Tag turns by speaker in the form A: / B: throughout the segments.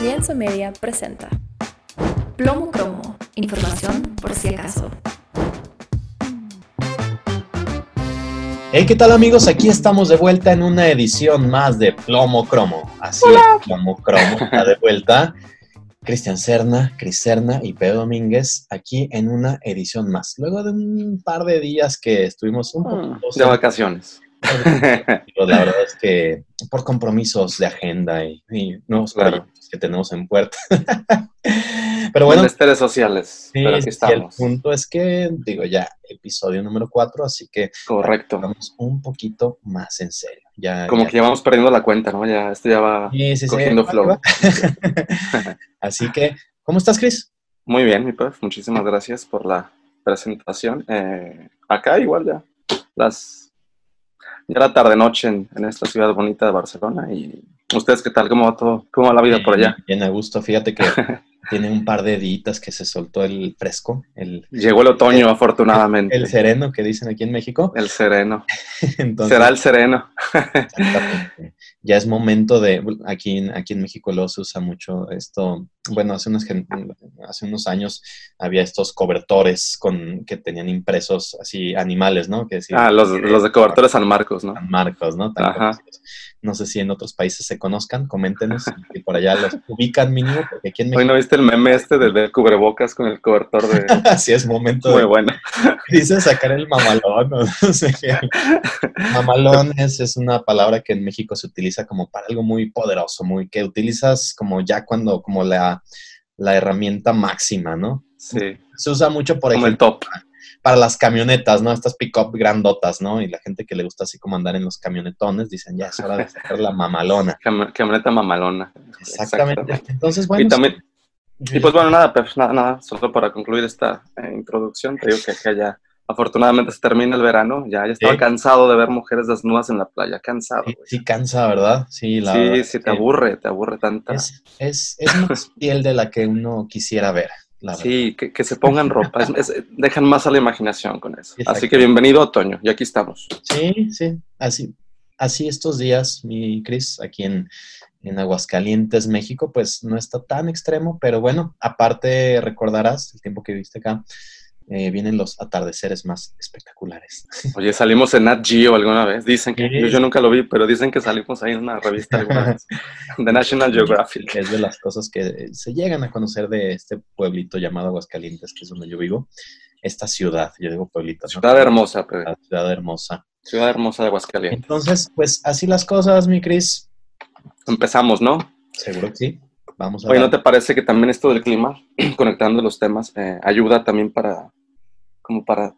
A: Lienzo Media presenta Plomo Cromo, información por si acaso.
B: Hey, ¿qué tal amigos? Aquí estamos de vuelta en una edición más de Plomo Cromo. Así es, Plomo Cromo está de vuelta. Cristian Cerna, Cris Cerna y Pedro Domínguez aquí en una edición más. Luego de un par de días que estuvimos un poco...
C: de vacaciones.
B: La verdad es que por compromisos de agenda y, nuevos proyectos que tenemos en puerta.
C: pero bueno. Menesteres sociales.
B: pero aquí estamos. el punto es que, digo, ya episodio número 4, así que.
C: Correcto.
B: Vamos un poquito más en serio. Ya,
C: Como que ya vamos perdiendo la cuenta, ¿no? Ya, esto ya va cogiendo flow.
B: así que, ¿cómo estás, Chris?
C: Muy bien, mi pef. Muchísimas gracias por la presentación. Eh, acá igual ya. Las ya era tarde-noche en, en, esta ciudad bonita de Barcelona. ¿Y ustedes qué tal? ¿Cómo va todo? ¿Cómo va la vida por allá?
B: Bien, a gusto. Fíjate que tiene un par de días que se soltó el fresco. El,
C: Llegó el otoño, afortunadamente.
B: El sereno que dicen aquí en México.
C: El sereno. Será el sereno.
B: ya es momento de, aquí, aquí en México lo se usa mucho esto, bueno, hace unos, hace unos años había estos cobertores con, que tenían impresos así animales, ¿no? Que
C: ah, los, los, de cobertores San Marcos, ¿no?
B: San Marcos, ¿no? no sé si en otros países se conozcan, coméntenos y por allá los ubican mínimo, porque aquí en
C: México... Hoy no viste el meme este de, cubrebocas con el cobertor de...
B: Así es momento
C: Muy bueno.
B: Dice sacar el mamalón, no, sé qué. Mamalón es, es una palabra que en México se utiliza como para algo muy poderoso, muy que utilizas como ya cuando, como la, la herramienta máxima, ¿no?
C: Sí.
B: Se usa mucho, por
C: como ejemplo, el top.
B: para las camionetas, ¿no? Estas pick-up grandotas, ¿no? Y la gente que le gusta así como andar en los camionetones, dicen, ya es hora de sacar la mamalona.
C: camioneta mamalona.
B: Exactamente. Entonces, bueno.
C: Y también, y pues bueno, nada, pues nada, nada, solo para concluir esta eh, introducción, te digo que acá ya afortunadamente se termina el verano, ya, ya estaba cansado de ver mujeres desnudas en la playa, cansado.
B: Sí, cansa, ¿verdad?
C: Sí, la sí, sí, te aburre, te aburre tanta.
B: Es, es, más piel de la que uno quisiera ver. La
C: sí, que, que, se pongan ropa, dejan más a la imaginación con eso. Así que bienvenido otoño, y aquí estamos.
B: Sí, sí, así, así estos días, mi Cris, aquí en, en Aguascalientes, México, pues no está tan extremo, pero bueno, aparte recordarás el tiempo que viviste acá, eh, vienen los atardeceres más espectaculares.
C: Oye, salimos en Nat Geo alguna vez. Dicen que yo, nunca lo vi, pero dicen que salimos ahí en una revista alguna vez, de National Geographic.
B: Es de las cosas que se llegan a conocer de este pueblito llamado Aguascalientes, que es donde yo vivo. Esta ciudad, yo digo pueblito.
C: Ciudad hermosa, pero.
B: Ciudad hermosa.
C: Ciudad hermosa de Aguascalientes.
B: Entonces, pues así las cosas, mi Cris.
C: Empezamos, ¿no?
B: Seguro que sí. Vamos
C: a Oye, ¿no te parece que también esto del clima, conectando los temas, eh, ayuda también para como para,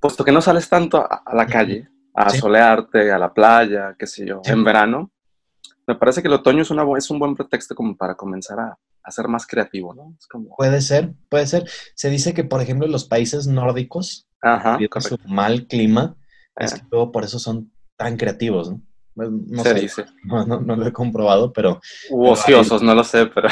C: puesto que no sales tanto a, la calle, a solearte, a la playa, qué sé yo, en verano, me parece que el otoño es, una, es un buen pretexto como para comenzar a, ser más creativo, ¿no?
B: Puede ser, puede ser. Se dice que, por ejemplo, en los países nórdicos,
C: Ajá,
B: su mal clima, es que luego por eso son tan creativos, ¿no?
C: Pues, no se dice.
B: No, no, lo he comprobado, pero...
C: U ociosos, no lo sé, pero...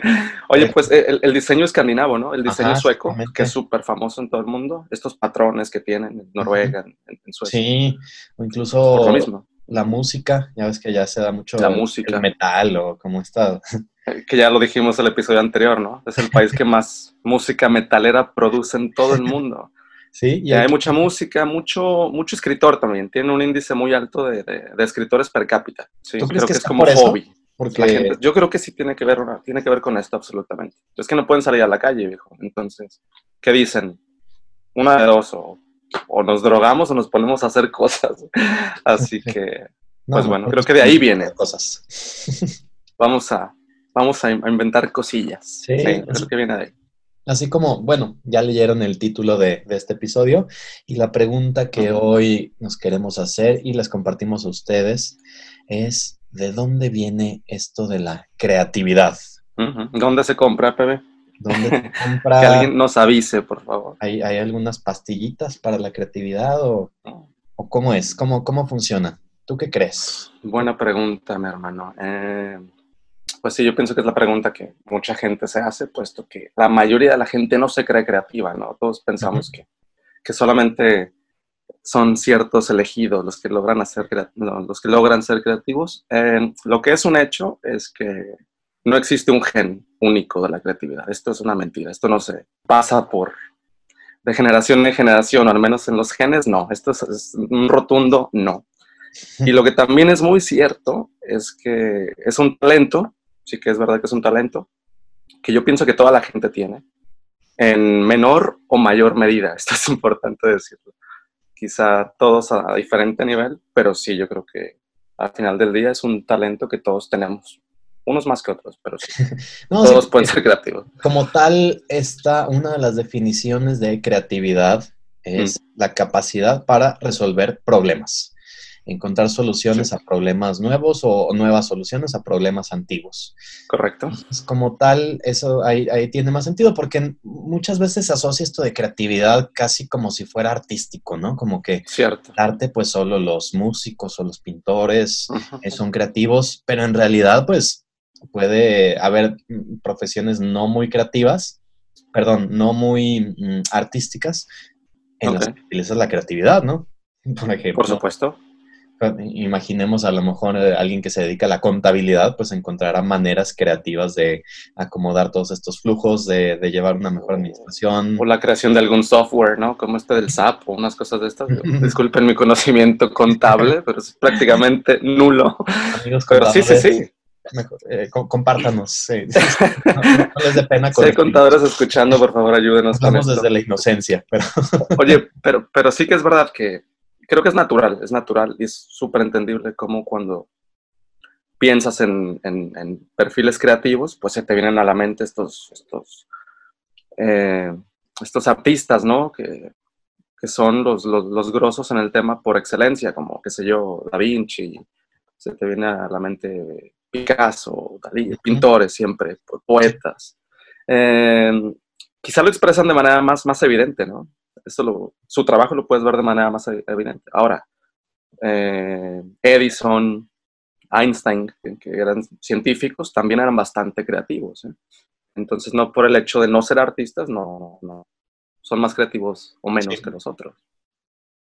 C: Oye, pues el, diseño escandinavo, ¿no? El diseño sueco, que es súper famoso en todo el mundo. Estos patrones que tienen en Noruega, en, Suecia.
B: Sí, o incluso mismo. la música, ya ves que ya se da mucho
C: la música.
B: el metal o como está.
C: Que ya lo dijimos en el episodio anterior, ¿no? Es el país que más música metalera produce en todo el mundo.
B: Sí,
C: y hay mucha música, mucho, mucho escritor también. Tiene un índice muy alto de, de, escritores per cápita. Sí, creo que, es como hobby. Porque... yo creo que sí tiene que, ver, tiene que ver con esto absolutamente. Es que no pueden salir a la calle, viejo. Entonces, ¿qué dicen? Una de dos, o, o nos drogamos o nos ponemos a hacer cosas. Así que, pues bueno, creo que de ahí viene.
B: Cosas.
C: Vamos a, vamos a inventar cosillas. Sí, sí creo que viene de ahí.
B: Así como, bueno, ya leyeron el título de, este episodio y la pregunta que hoy nos queremos hacer y les compartimos a ustedes es, ¿de dónde viene esto de la creatividad?
C: ¿Dónde se compra, Pepe?
B: ¿Dónde se compra?
C: que alguien nos avise, por favor.
B: ¿Hay, algunas pastillitas para la creatividad o, o cómo es? ¿Cómo, ¿Cómo funciona? ¿Tú qué crees?
C: Buena pregunta, mi hermano. Eh, pues sí, yo pienso que es la pregunta que mucha gente se hace, puesto que la mayoría de la gente no se cree creativa, ¿no? Todos pensamos que, que, solamente son ciertos elegidos los que logran, hacer, los que logran ser creativos. lo que es un hecho es que no existe un gen único de la creatividad. Esto es una mentira. Esto no se pasa por de generación en generación, al menos en los genes, no. Esto es, un rotundo no. Y lo que también es muy cierto es que es un talento, sí que es verdad que es un talento, que yo pienso que toda la gente tiene, en menor o mayor medida. Esto es importante decirlo. Quizá todos a diferente nivel, pero sí, yo creo que al final del día es un talento que todos tenemos unos más que otros, pero sí. Todos pueden ser creativos.
B: Como tal, esta, una de las definiciones de creatividad es mm. la capacidad para resolver problemas, encontrar soluciones a problemas nuevos o nuevas soluciones a problemas antiguos.
C: Correcto.
B: como tal, eso ahí, tiene más sentido porque muchas veces se asocia esto de creatividad casi como si fuera artístico, ¿no? Como que
C: Cierto.
B: el arte, pues solo los músicos o los pintores eh, son creativos, pero en realidad, pues puede haber profesiones no muy creativas, perdón, no muy mm, artísticas, en las que utilizas la creatividad, ¿no?
C: Por ejemplo. Por supuesto.
B: Imaginemos a lo mejor eh, alguien que se dedica a la contabilidad, pues encontrará maneras creativas de acomodar todos estos flujos, de, llevar una mejor administración.
C: O la creación de algún software, ¿no? Como este del SAP o unas cosas de estas. Disculpen mi conocimiento contable, pero es prácticamente nulo. Amigos pero sí, sí, sí.
B: Mejor, eh, compártanos.
C: no, les dé pena. Si hay contadores escuchando, por favor, ayúdenos.
B: Vamos desde la inocencia. Pero...
C: Oye, pero, pero sí que es verdad que creo que es natural, es natural y es súper entendible como cuando piensas en, en, perfiles creativos, pues se te vienen a la mente estos, estos, eh, estos artistas, ¿no? Que, que son los, los, los, grosos en el tema por excelencia, como, qué sé yo, Da Vinci, se te viene a la mente Picasso, Dalí, pintores siempre, poetas. Eh, quizá lo expresan de manera más, más evidente, ¿no? Eso su trabajo lo puedes ver de manera más e, evidente. Ahora, eh, Edison, Einstein, que eran científicos, también eran bastante creativos. ¿eh? Entonces, no por el hecho de no ser artistas, no, no son más creativos o menos que nosotros.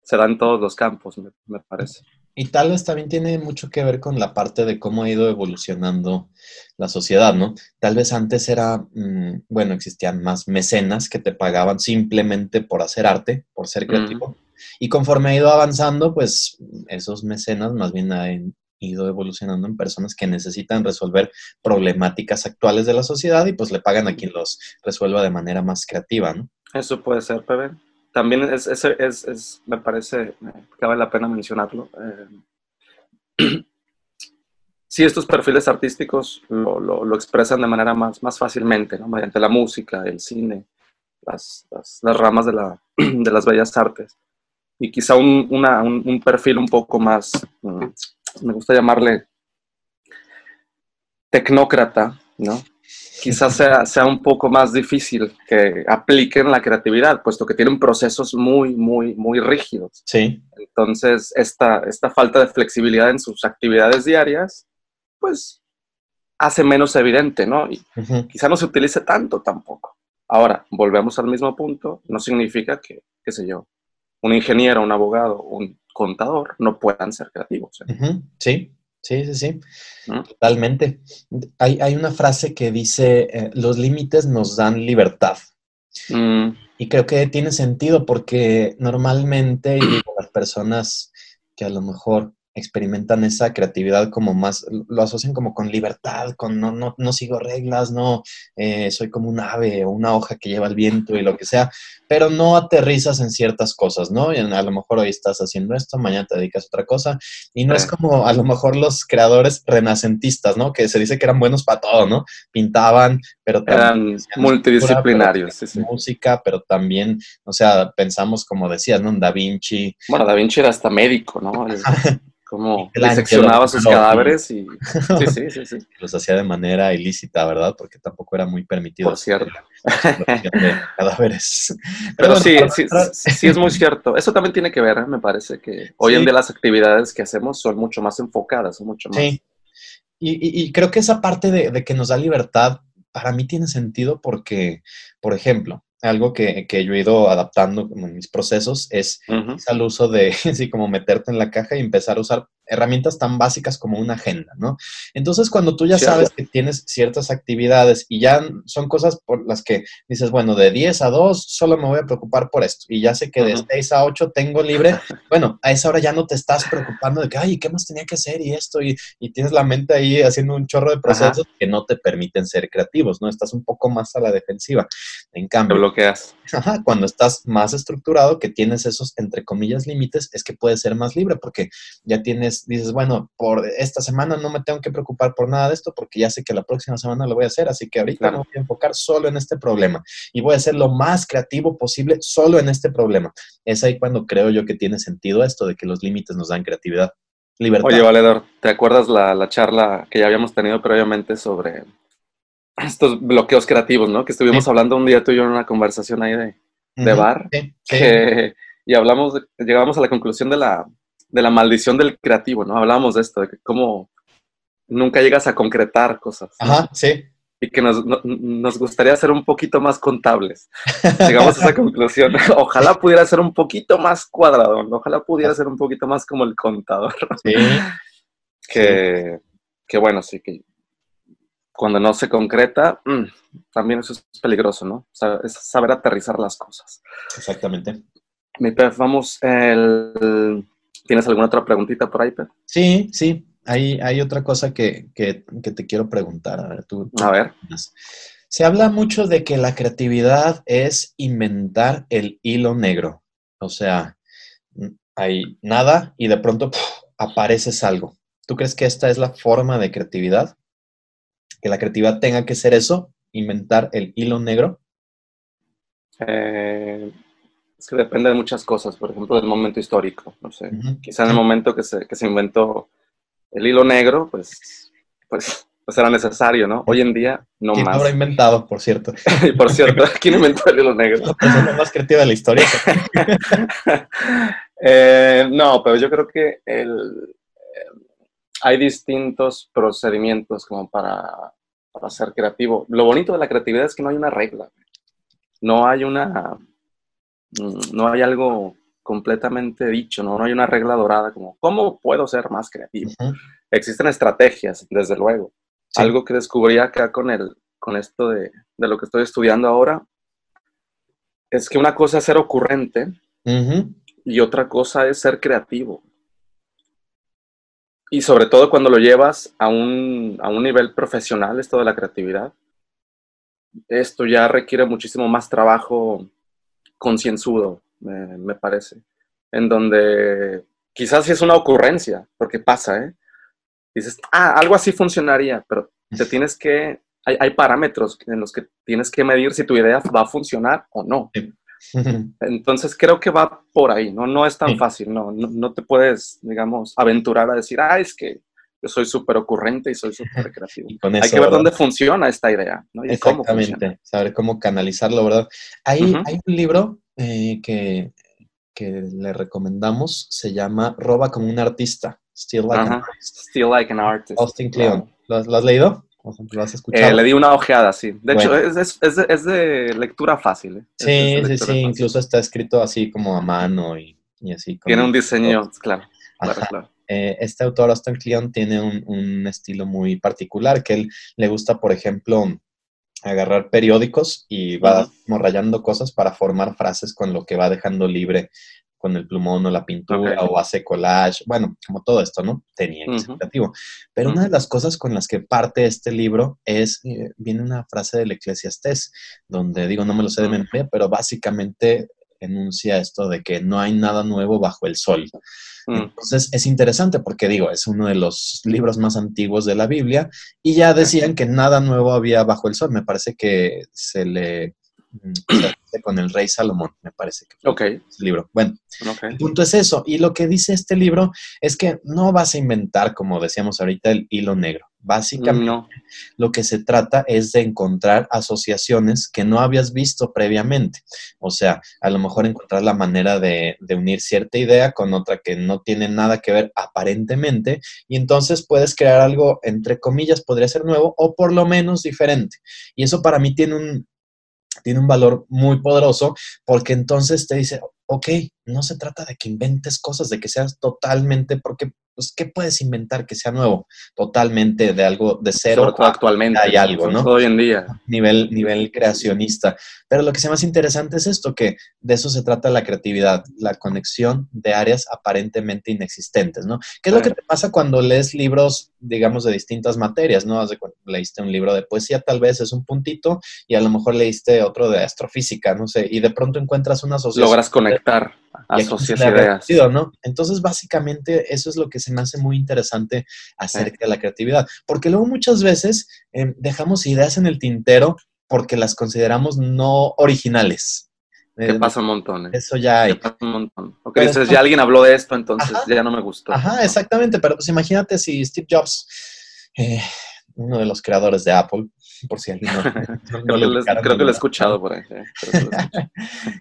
C: Se da en todos los campos, me parece.
B: Y tal vez también tiene mucho que ver con la parte de cómo ha ido evolucionando la sociedad, ¿no? Tal vez antes era, mm, bueno, existían más mecenas que te pagaban simplemente por hacer arte, por ser creativo. Y conforme ha ido avanzando, pues esos mecenas más bien han ido evolucionando en personas que necesitan resolver problemáticas actuales de la sociedad y pues le pagan a quien los resuelva de manera más creativa, ¿no?
C: Eso puede ser, Pepe también es, es, es, me parece que vale la pena mencionarlo. Eh, sí, estos perfiles artísticos lo, lo, expresan de manera más, más fácilmente, ¿no? mediante la música, el cine, las, las, ramas de, la, de, las bellas artes. Y quizá un, una, un, un perfil un poco más, mm, me gusta llamarle tecnócrata, ¿no? Quizás sea, sea un poco más difícil que apliquen la creatividad, puesto que tienen procesos muy, muy, muy rígidos.
B: Sí.
C: Entonces, esta, esta falta de flexibilidad en sus actividades diarias, pues hace menos evidente, ¿no? Y quizá no se utilice tanto tampoco. Ahora, volvemos al mismo punto, no significa que, qué sé yo, un ingeniero, un abogado, un contador no puedan ser creativos.
B: ¿eh? Sí, Sí, sí, sí, totalmente. Hay, hay, una frase que dice, eh, los límites nos dan libertad. Mm. Y creo que tiene sentido porque normalmente las personas que a lo mejor experimentan esa creatividad como más, lo asocian como con libertad, con no, no, no sigo reglas, no eh, soy como un ave o una hoja que lleva el viento y lo que sea, pero no aterrizas en ciertas cosas, ¿no? Y a lo mejor hoy estás haciendo esto, mañana te dedicas a otra cosa, y no es como a lo mejor los creadores renacentistas, ¿no? Que se dice que eran buenos para todo, ¿no? Pintaban, pero
C: eran multidisciplinarios,
B: sí, sí. música, pero también, o sea, pensamos como decías, ¿no? Da Vinci.
C: Bueno, Da Vinci era hasta médico, ¿no? como diseccionaba sus cadáveres y sí, sí, sí, sí.
B: Los hacía de manera ilícita, ¿verdad? Porque tampoco era muy permitido.
C: Por cierto.
B: cadáveres.
C: Pero, sí, sí, sí, es muy cierto. Eso también tiene que ver, ¿eh? me parece que hoy en día las actividades que hacemos son mucho más enfocadas, son mucho más... Sí.
B: Y, y, creo que esa parte de, de que nos da libertad, para mí tiene sentido porque, por ejemplo, algo que, que, yo he ido adaptando en mis procesos es el uso de, así como meterte en la caja y empezar a usar herramientas tan básicas como una agenda, ¿no? Entonces, cuando tú ya sabes que tienes ciertas actividades y ya son cosas por las que dices, bueno, de 10 a 2 solo me voy a preocupar por esto y ya sé que de 6 a 8 tengo libre, bueno, a esa hora ya no te estás preocupando de que, ay, ¿qué más tenía que hacer y esto? Y, tienes la mente ahí haciendo un chorro de procesos que no te permiten ser creativos, ¿no? Estás un poco más a la defensiva. En cambio,
C: te bloqueas.
B: cuando estás más estructurado, que tienes esos, entre comillas, límites, es que puedes ser más libre porque ya tienes dices, bueno, por esta semana no me tengo que preocupar por nada de esto porque ya sé que la próxima semana lo voy a hacer, así que ahorita me voy a enfocar solo en este problema y voy a ser lo más creativo posible solo en este problema. Es ahí cuando creo yo que tiene sentido esto de que los límites nos dan creatividad. Libertad.
C: Oye, Valedor, ¿te acuerdas la, charla que ya habíamos tenido previamente sobre estos bloqueos creativos, ¿no? Que estuvimos hablando un día tú y yo en una conversación ahí de, bar. y hablamos, llegamos a la conclusión de la, de la maldición del creativo, ¿no? Hablábamos de esto, de que cómo nunca llegas a concretar cosas.
B: Ajá, sí.
C: Y que nos, nos, gustaría ser un poquito más contables. Llegamos a esa conclusión. Ojalá pudiera ser un poquito más cuadrado, ojalá pudiera ser un poquito más como el contador. Sí. que, que bueno, sí, que cuando no se concreta, mm, también eso es peligroso, ¿no? es saber aterrizar las cosas.
B: Exactamente.
C: Mi pef, vamos, el, ¿Tienes alguna otra preguntita por ahí, Pedro?
B: Sí, sí. Hay, hay otra cosa que, te quiero preguntar. A ver, tú,
C: a ver.
B: Se habla mucho de que la creatividad es inventar el hilo negro. O sea, hay nada y de pronto apareces algo. ¿Tú crees que esta es la forma de creatividad? ¿Que la creatividad tenga que ser eso? ¿Inventar el hilo negro?
C: Eh, es que depende de muchas cosas, por ejemplo, del momento histórico, no sé. Quizá en el momento que se, que se inventó el hilo negro, pues, pues, pues era necesario, ¿no? Hoy en día, no
B: ¿Quién
C: más.
B: ¿Quién habrá inventado, por cierto?
C: y por cierto, ¿quién inventó el hilo negro?
B: La persona más creativa de la historia.
C: eh, no, pero yo creo que el, eh, hay distintos procedimientos como para, para ser creativo. Lo bonito de la creatividad es que no hay una regla. No hay una no hay algo completamente dicho, ¿no? no hay una regla dorada como, ¿cómo puedo ser más creativo? Existen estrategias, desde luego. Algo que descubrí acá con, el, con esto de, lo que estoy estudiando ahora es que una cosa es ser ocurrente y otra cosa es ser creativo. Y sobre todo cuando lo llevas a un, a un nivel profesional, esto de la creatividad, esto ya requiere muchísimo más trabajo concienzudo, me, parece, en donde quizás sí es una ocurrencia, porque pasa, ¿eh? Dices, ah, algo así funcionaría, pero te tienes que, hay, parámetros en los que tienes que medir si tu idea va a funcionar o no. Entonces creo que va por ahí, ¿no? No es tan fácil, no, no, te puedes, digamos, aventurar a decir, ah, es que yo soy súper ocurrente y soy súper creativo. Hay que ver dónde funciona esta idea, ¿no?
B: Y Exactamente, cómo saber cómo canalizarlo, ¿verdad? Hay, hay un libro eh, que, que, le recomendamos, se llama Roba como un artista.
C: Still Like an Artist. Still Like an Artist.
B: Austin Kleon. ¿Lo, has leído?
C: ¿Lo has escuchado? Eh, le di una ojeada, sí. De hecho, es, es, de, es, de, lectura fácil. ¿eh?
B: Sí, sí, sí. Incluso está escrito así como a mano y, y así.
C: Tiene un diseño, claro. claro, claro.
B: Eh, este autor, Austin Kleon, tiene un, un, estilo muy particular, que él le gusta, por ejemplo, agarrar periódicos y va rayando cosas para formar frases con lo que va dejando libre con el plumón o la pintura o hace collage, bueno, como todo esto, ¿no? Tenía que ser creativo. Pero una de las cosas con las que parte este libro es, eh, viene una frase del Eclesiastés, donde digo, no me lo sé de memoria, pero básicamente enuncia esto de que no hay nada nuevo bajo el sol. Mm. Entonces es interesante porque digo, es uno de los libros más antiguos de la Biblia y ya decían que nada nuevo había bajo el sol. Me parece que se le mm, con el rey Salomón, me parece que
C: fue
B: el libro. Bueno, el punto es eso. Y lo que dice este libro es que no vas a inventar, como decíamos ahorita, el hilo negro. Básicamente, lo que se trata es de encontrar asociaciones que no habías visto previamente. O sea, a lo mejor encontrar la manera de, unir cierta idea con otra que no tiene nada que ver aparentemente, y entonces puedes crear algo, entre comillas, podría ser nuevo o por lo menos diferente. Y eso para mí tiene un, tiene un valor muy poderoso porque entonces te dice, ok, no se trata de que inventes cosas, de que seas totalmente, porque, pues, ¿qué puedes inventar que sea nuevo? Totalmente de algo de cero.
C: Sobre todo actualmente.
B: Hay algo, ¿no?
C: Hoy en día.
B: Nivel, nivel creacionista. Pero lo que sea más interesante es esto, que de eso se trata la creatividad, la conexión de áreas aparentemente inexistentes, ¿no? ¿Qué es lo que te pasa cuando lees libros, digamos, de distintas materias, ¿no? Leíste un libro de poesía, tal vez es un puntito, y a lo mejor leíste otro de astrofísica, no sé, y de pronto encuentras una asociación.
C: Logras conectar asocias ideas.
B: ¿no? Entonces, básicamente, eso es lo que se me hace muy interesante acerca de la creatividad, porque luego muchas veces em, dejamos ideas en el tintero porque las consideramos no originales.
C: Que eh, pasa un montón. ¿eh?
B: Eso ya hay.
C: pasa un montón. Ok, dices, ya alguien habló de esto, entonces ya no me gustó.
B: Ajá, exactamente, pero pues imagínate si Steve Jobs, eh, uno de los creadores de Apple, por si alguien no,
C: creo, que lo he escuchado por ahí.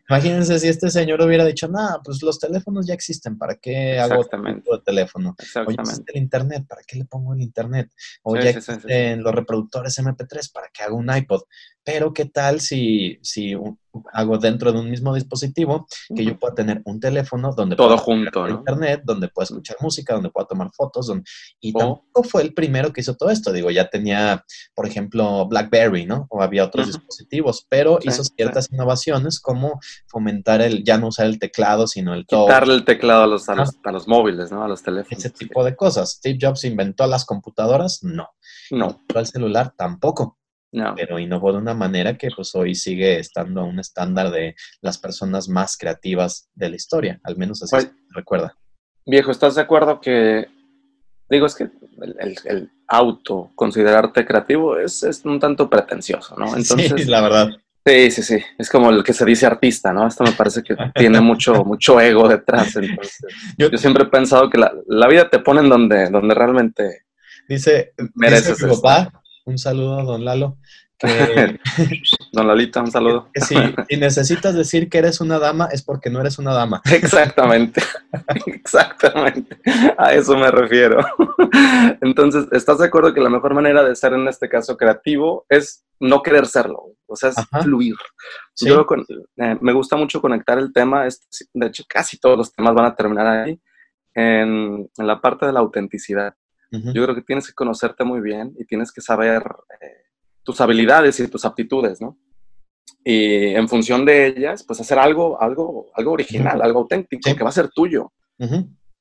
B: Imagínense si este señor hubiera dicho, nada, pues los teléfonos ya existen, ¿para qué hago otro teléfono? O ya existe el internet, ¿para qué le pongo el internet? O ya existen los reproductores MP3, ¿para qué hago un iPod? Pero ¿qué tal si, si hago dentro de un mismo dispositivo que yo pueda tener un teléfono donde
C: todo junto,
B: internet, donde pueda escuchar música, donde pueda tomar fotos, y tampoco fue el primero que hizo todo esto. Digo, ya tenía, por ejemplo, BlackBerry, ¿no? O había otros dispositivos, pero hizo ciertas innovaciones como fomentar el ya no usar el teclado, sino el
C: quitarle el teclado a los, a los, a los móviles, ¿no? A los teléfonos.
B: Ese tipo de cosas. Steve Jobs inventó las computadoras, no.
C: No.
B: el celular tampoco. Pero innovó de una manera que pues hoy sigue estando a un estándar de las personas más creativas de la historia, al menos así se recuerda.
C: Viejo, ¿estás de acuerdo que, digo, es que el, auto, considerarte creativo, es, un tanto pretencioso, ¿no?
B: Entonces, sí, la verdad.
C: Sí, sí, sí. Es como el que se dice artista, ¿no? Esto me parece que tiene mucho, mucho ego detrás. Entonces, yo, siempre he pensado que la, vida te pone en donde, donde realmente
B: dice, mereces. Dice papá, un saludo a don Lalo.
C: don Lalita, un saludo.
B: si, necesitas decir que eres una dama, es porque no eres una dama.
C: Exactamente, exactamente. A eso me refiero. Entonces, ¿estás de acuerdo que la mejor manera de ser en este caso creativo es no querer serlo? O sea, es fluir. Yo eh, me gusta mucho conectar el tema, de hecho, casi todos los temas van a terminar ahí, en la parte de la autenticidad. Yo creo que tienes que conocerte muy bien y tienes que saber eh, tus habilidades y tus aptitudes, ¿no? Y en función de ellas, pues hacer algo, algo, algo original, algo auténtico, que va a ser tuyo,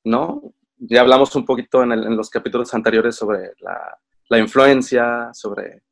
C: ¿no? Ya hablamos un poquito en, los capítulos anteriores sobre la, la, influencia, sobre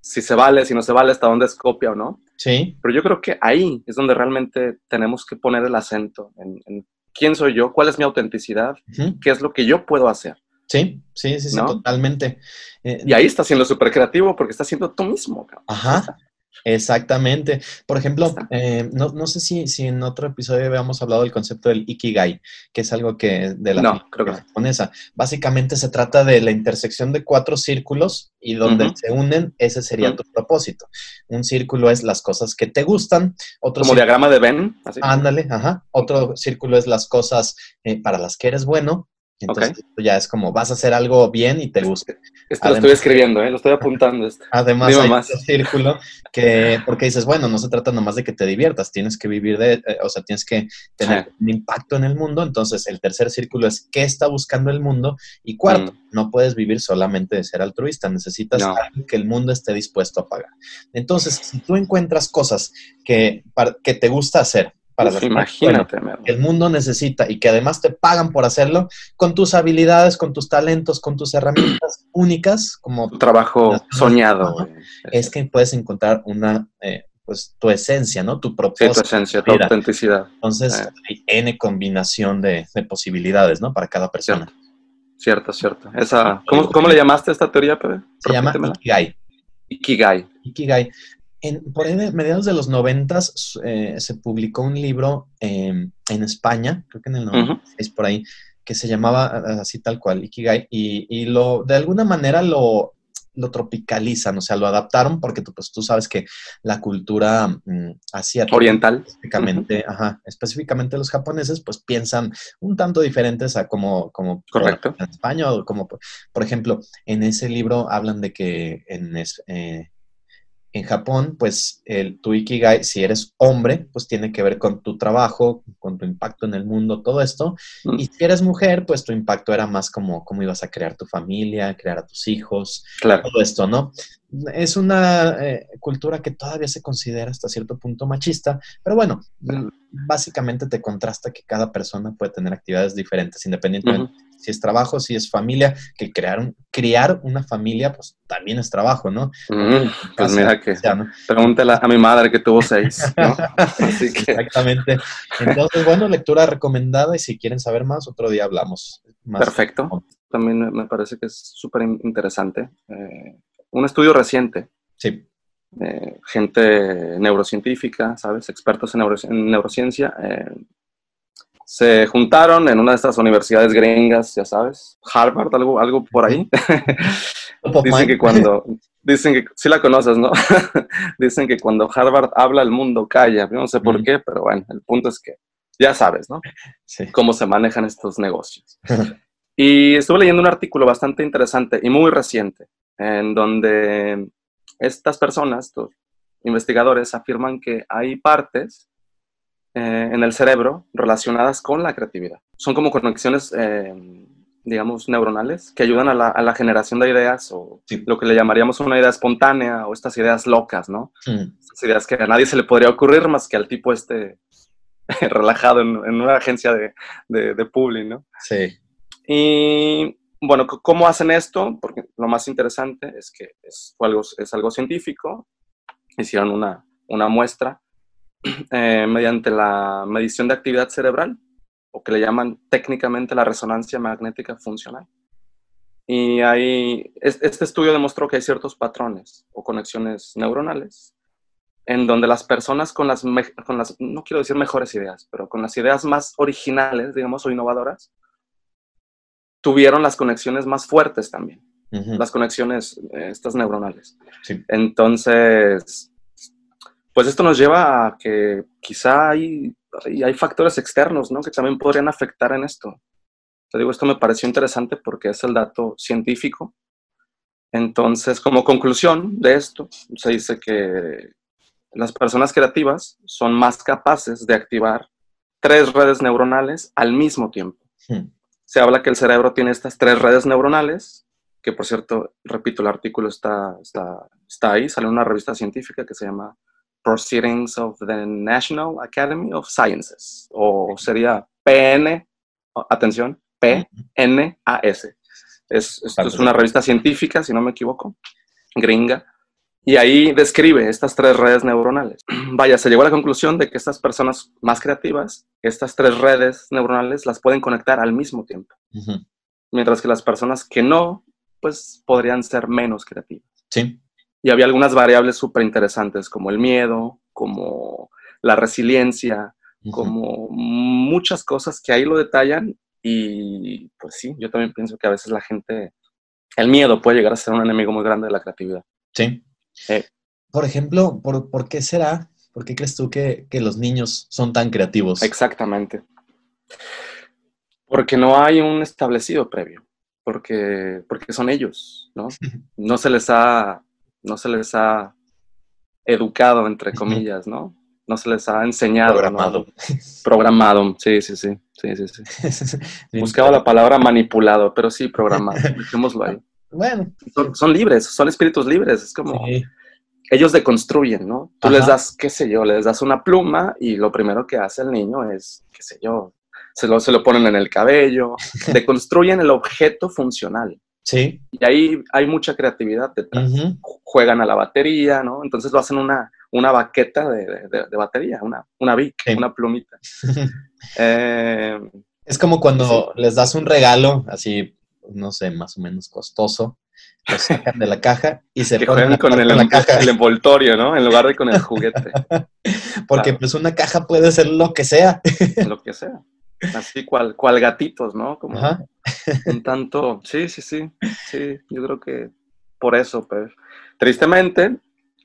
C: si se vale, si no se vale, hasta dónde es copia o no.
B: Sí.
C: Pero yo creo que ahí es donde realmente tenemos que poner el acento en, quién soy yo, cuál es mi autenticidad, qué es lo que yo puedo hacer.
B: Sí, sí, sí, sí, totalmente.
C: Eh, y ahí está siendo súper creativo porque está siendo tú mismo.
B: Ajá, exactamente. Por ejemplo, eh, no, no, sé si, si en otro episodio habíamos hablado del concepto del Ikigai, que es algo que de la
C: no, creo que
B: japonesa. Básicamente se trata de la intersección de cuatro círculos y donde se unen, ese sería tu propósito. Un círculo es las cosas que te gustan. Otro
C: Como diagrama de Venn.
B: Ándale, ajá. Otro círculo es las cosas eh, para las que eres bueno entonces ya es como vas a hacer algo bien y te gusta.
C: Esto lo estoy escribiendo, ¿eh? lo estoy apuntando. Esto.
B: Además, hay un círculo que, porque dices, bueno, no se trata nomás de que te diviertas, tienes que vivir de, eh, o sea, tienes que tener un impacto en el mundo. Entonces, el tercer círculo es qué está buscando el mundo. Y cuarto, mm. no puedes vivir solamente de ser altruista, necesitas algo que el mundo esté dispuesto a pagar. Entonces, si tú encuentras cosas que, que te gusta hacer, para
C: pues imagínate,
B: que el mundo necesita y que además te pagan por hacerlo con tus habilidades, con tus talentos, con tus herramientas únicas, como
C: trabajo soñado.
B: Es que puedes encontrar una, eh, pues tu esencia, ¿no? Tu propósito.
C: Sí, tu esencia, tu autenticidad.
B: Entonces, eh. hay N combinación de, posibilidades, ¿no? Para cada persona.
C: Cierto, cierto. Esa, ¿cómo, ¿Cómo le llamaste a esta teoría, Pepe?
B: Se llama Ikigai.
C: Ikigai.
B: Ikigai por ahí de mediados de los noventas eh, se publicó un libro em, en España, creo que en el 96 por ahí, que se llamaba así tal cual, Ikigai, y, lo, de alguna manera lo, lo tropicalizan, o sea, lo adaptaron porque tú, pues, tú sabes que la cultura mm, asiática,
C: oriental,
B: específicamente, ajá, específicamente los japoneses, pues piensan un tanto diferentes a como, como
C: Correcto.
B: en España, o como, por ejemplo, en ese libro hablan de que en, eh, en Japón, pues el, tu Ikigai, si eres hombre, pues tiene que ver con tu trabajo, con tu impacto en el mundo, todo esto. Mm. Y si eres mujer, pues tu impacto era más como cómo ibas a crear tu familia, crear a tus hijos, todo esto, ¿no? Es una eh, cultura que todavía se considera hasta cierto punto machista, pero bueno, básicamente te contrasta que cada persona puede tener actividades diferentes, independientemente si es trabajo, si es familia, que crear, criar una familia, pues también es trabajo, ¿no?
C: pues mira que, pregúntale a mi madre que tuvo seis, ¿no?
B: Exactamente. Entonces, bueno, lectura recomendada y si quieren saber más, otro día hablamos.
C: Perfecto. También me parece que es súper interesante. Eh, un estudio reciente.
B: Sí.
C: Eh, gente neurocientífica, ¿sabes? Expertos en, neurociencia, eh, se juntaron en una de estas universidades gringas, ya sabes, Harvard, algo, algo por ahí. dicen que cuando, dicen que, sí la conoces, ¿no? dicen que cuando Harvard habla el mundo calla, no sé por qué, pero bueno, el punto es que ya sabes, ¿no? Sí. Cómo se manejan estos negocios. y estuve leyendo un artículo bastante interesante y muy reciente, en donde estas personas, estos investigadores, afirman que hay partes eh, en el cerebro relacionadas con la creatividad. Son como conexiones, eh, digamos, neuronales que ayudan a la, generación de ideas o lo que le llamaríamos una idea espontánea o estas ideas locas, ¿no? Estas ideas que a nadie se le podría ocurrir más que al tipo este relajado en, una agencia de, de, de ¿no?
B: Sí.
C: Y bueno, ¿cómo hacen esto? Porque lo más interesante es que es algo, es algo científico. Hicieron una, una muestra eh, mediante la medición de actividad cerebral, o que le llaman técnicamente la resonancia magnética funcional. Y ahí, este estudio demostró que hay ciertos patrones o conexiones neuronales en donde las personas con las, con las, no quiero decir mejores ideas, pero con las ideas más originales, digamos, o innovadoras, tuvieron las conexiones más fuertes también, las conexiones, eh, estas neuronales. Entonces, pues esto nos lleva a que quizá hay, hay factores externos, ¿no? Que también podrían afectar en esto. Te digo, esto me pareció interesante porque es el dato científico. Entonces, como conclusión de esto, se dice que las personas creativas son más capaces de activar tres redes neuronales al mismo tiempo. Hmm. Se habla que el cerebro tiene estas tres redes neuronales, que por cierto, repito, el artículo está, está, está ahí, sale en una revista científica que se llama Proceedings of the National Academy of Sciences, o sería PN, atención, PNAS. Es, esto es una revista científica, si no me equivoco, gringa, y ahí describe estas tres redes neuronales. Vaya, se llegó a la conclusión de que estas personas más creativas, estas tres redes neuronales las pueden conectar al mismo tiempo. Mientras que las personas que no, pues podrían ser menos creativas.
B: Sí.
C: Y había algunas variables súper interesantes como el miedo, como la resiliencia, como muchas cosas que ahí lo detallan y pues sí, yo también pienso que a veces la gente, el miedo puede llegar a ser un enemigo muy grande de la creatividad.
B: Sí. Por ejemplo, ¿por, qué será? ¿Por qué crees tú que, que, los niños son tan creativos?
C: Exactamente. Porque no hay un establecido previo, porque, porque son ellos, ¿no? No se les ha no se les ha educado, entre comillas, ¿no? No se les ha enseñado.
B: Programado.
C: Programado, sí, sí, sí. sí, sí, sí. Buscaba la palabra manipulado, pero sí, programado. Dejémoslo ahí.
B: Bueno.
C: Son, libres, son espíritus libres. Es como. Ellos deconstruyen, ¿no? Tú les das, qué sé yo, les das una pluma y lo primero que hace el niño es, qué sé yo, se lo, se lo ponen en el cabello, deconstruyen el objeto funcional.
B: Sí.
C: Y ahí hay mucha creatividad detrás. Juegan a la batería, ¿no? Entonces lo hacen una, una baqueta de, batería, una, una Vic, una plumita.
B: Eh, es como cuando les das un regalo, así, no sé, más o menos costoso, lo sacan de la caja y se
C: ponen con el, la caja. el envoltorio, ¿no? En lugar de con el juguete.
B: Porque pues una caja puede ser lo que sea.
C: lo que sea. Así cual, cual gatitos, ¿no? Como un tanto, sí, sí, sí, sí, yo creo que por eso, pues, tristemente,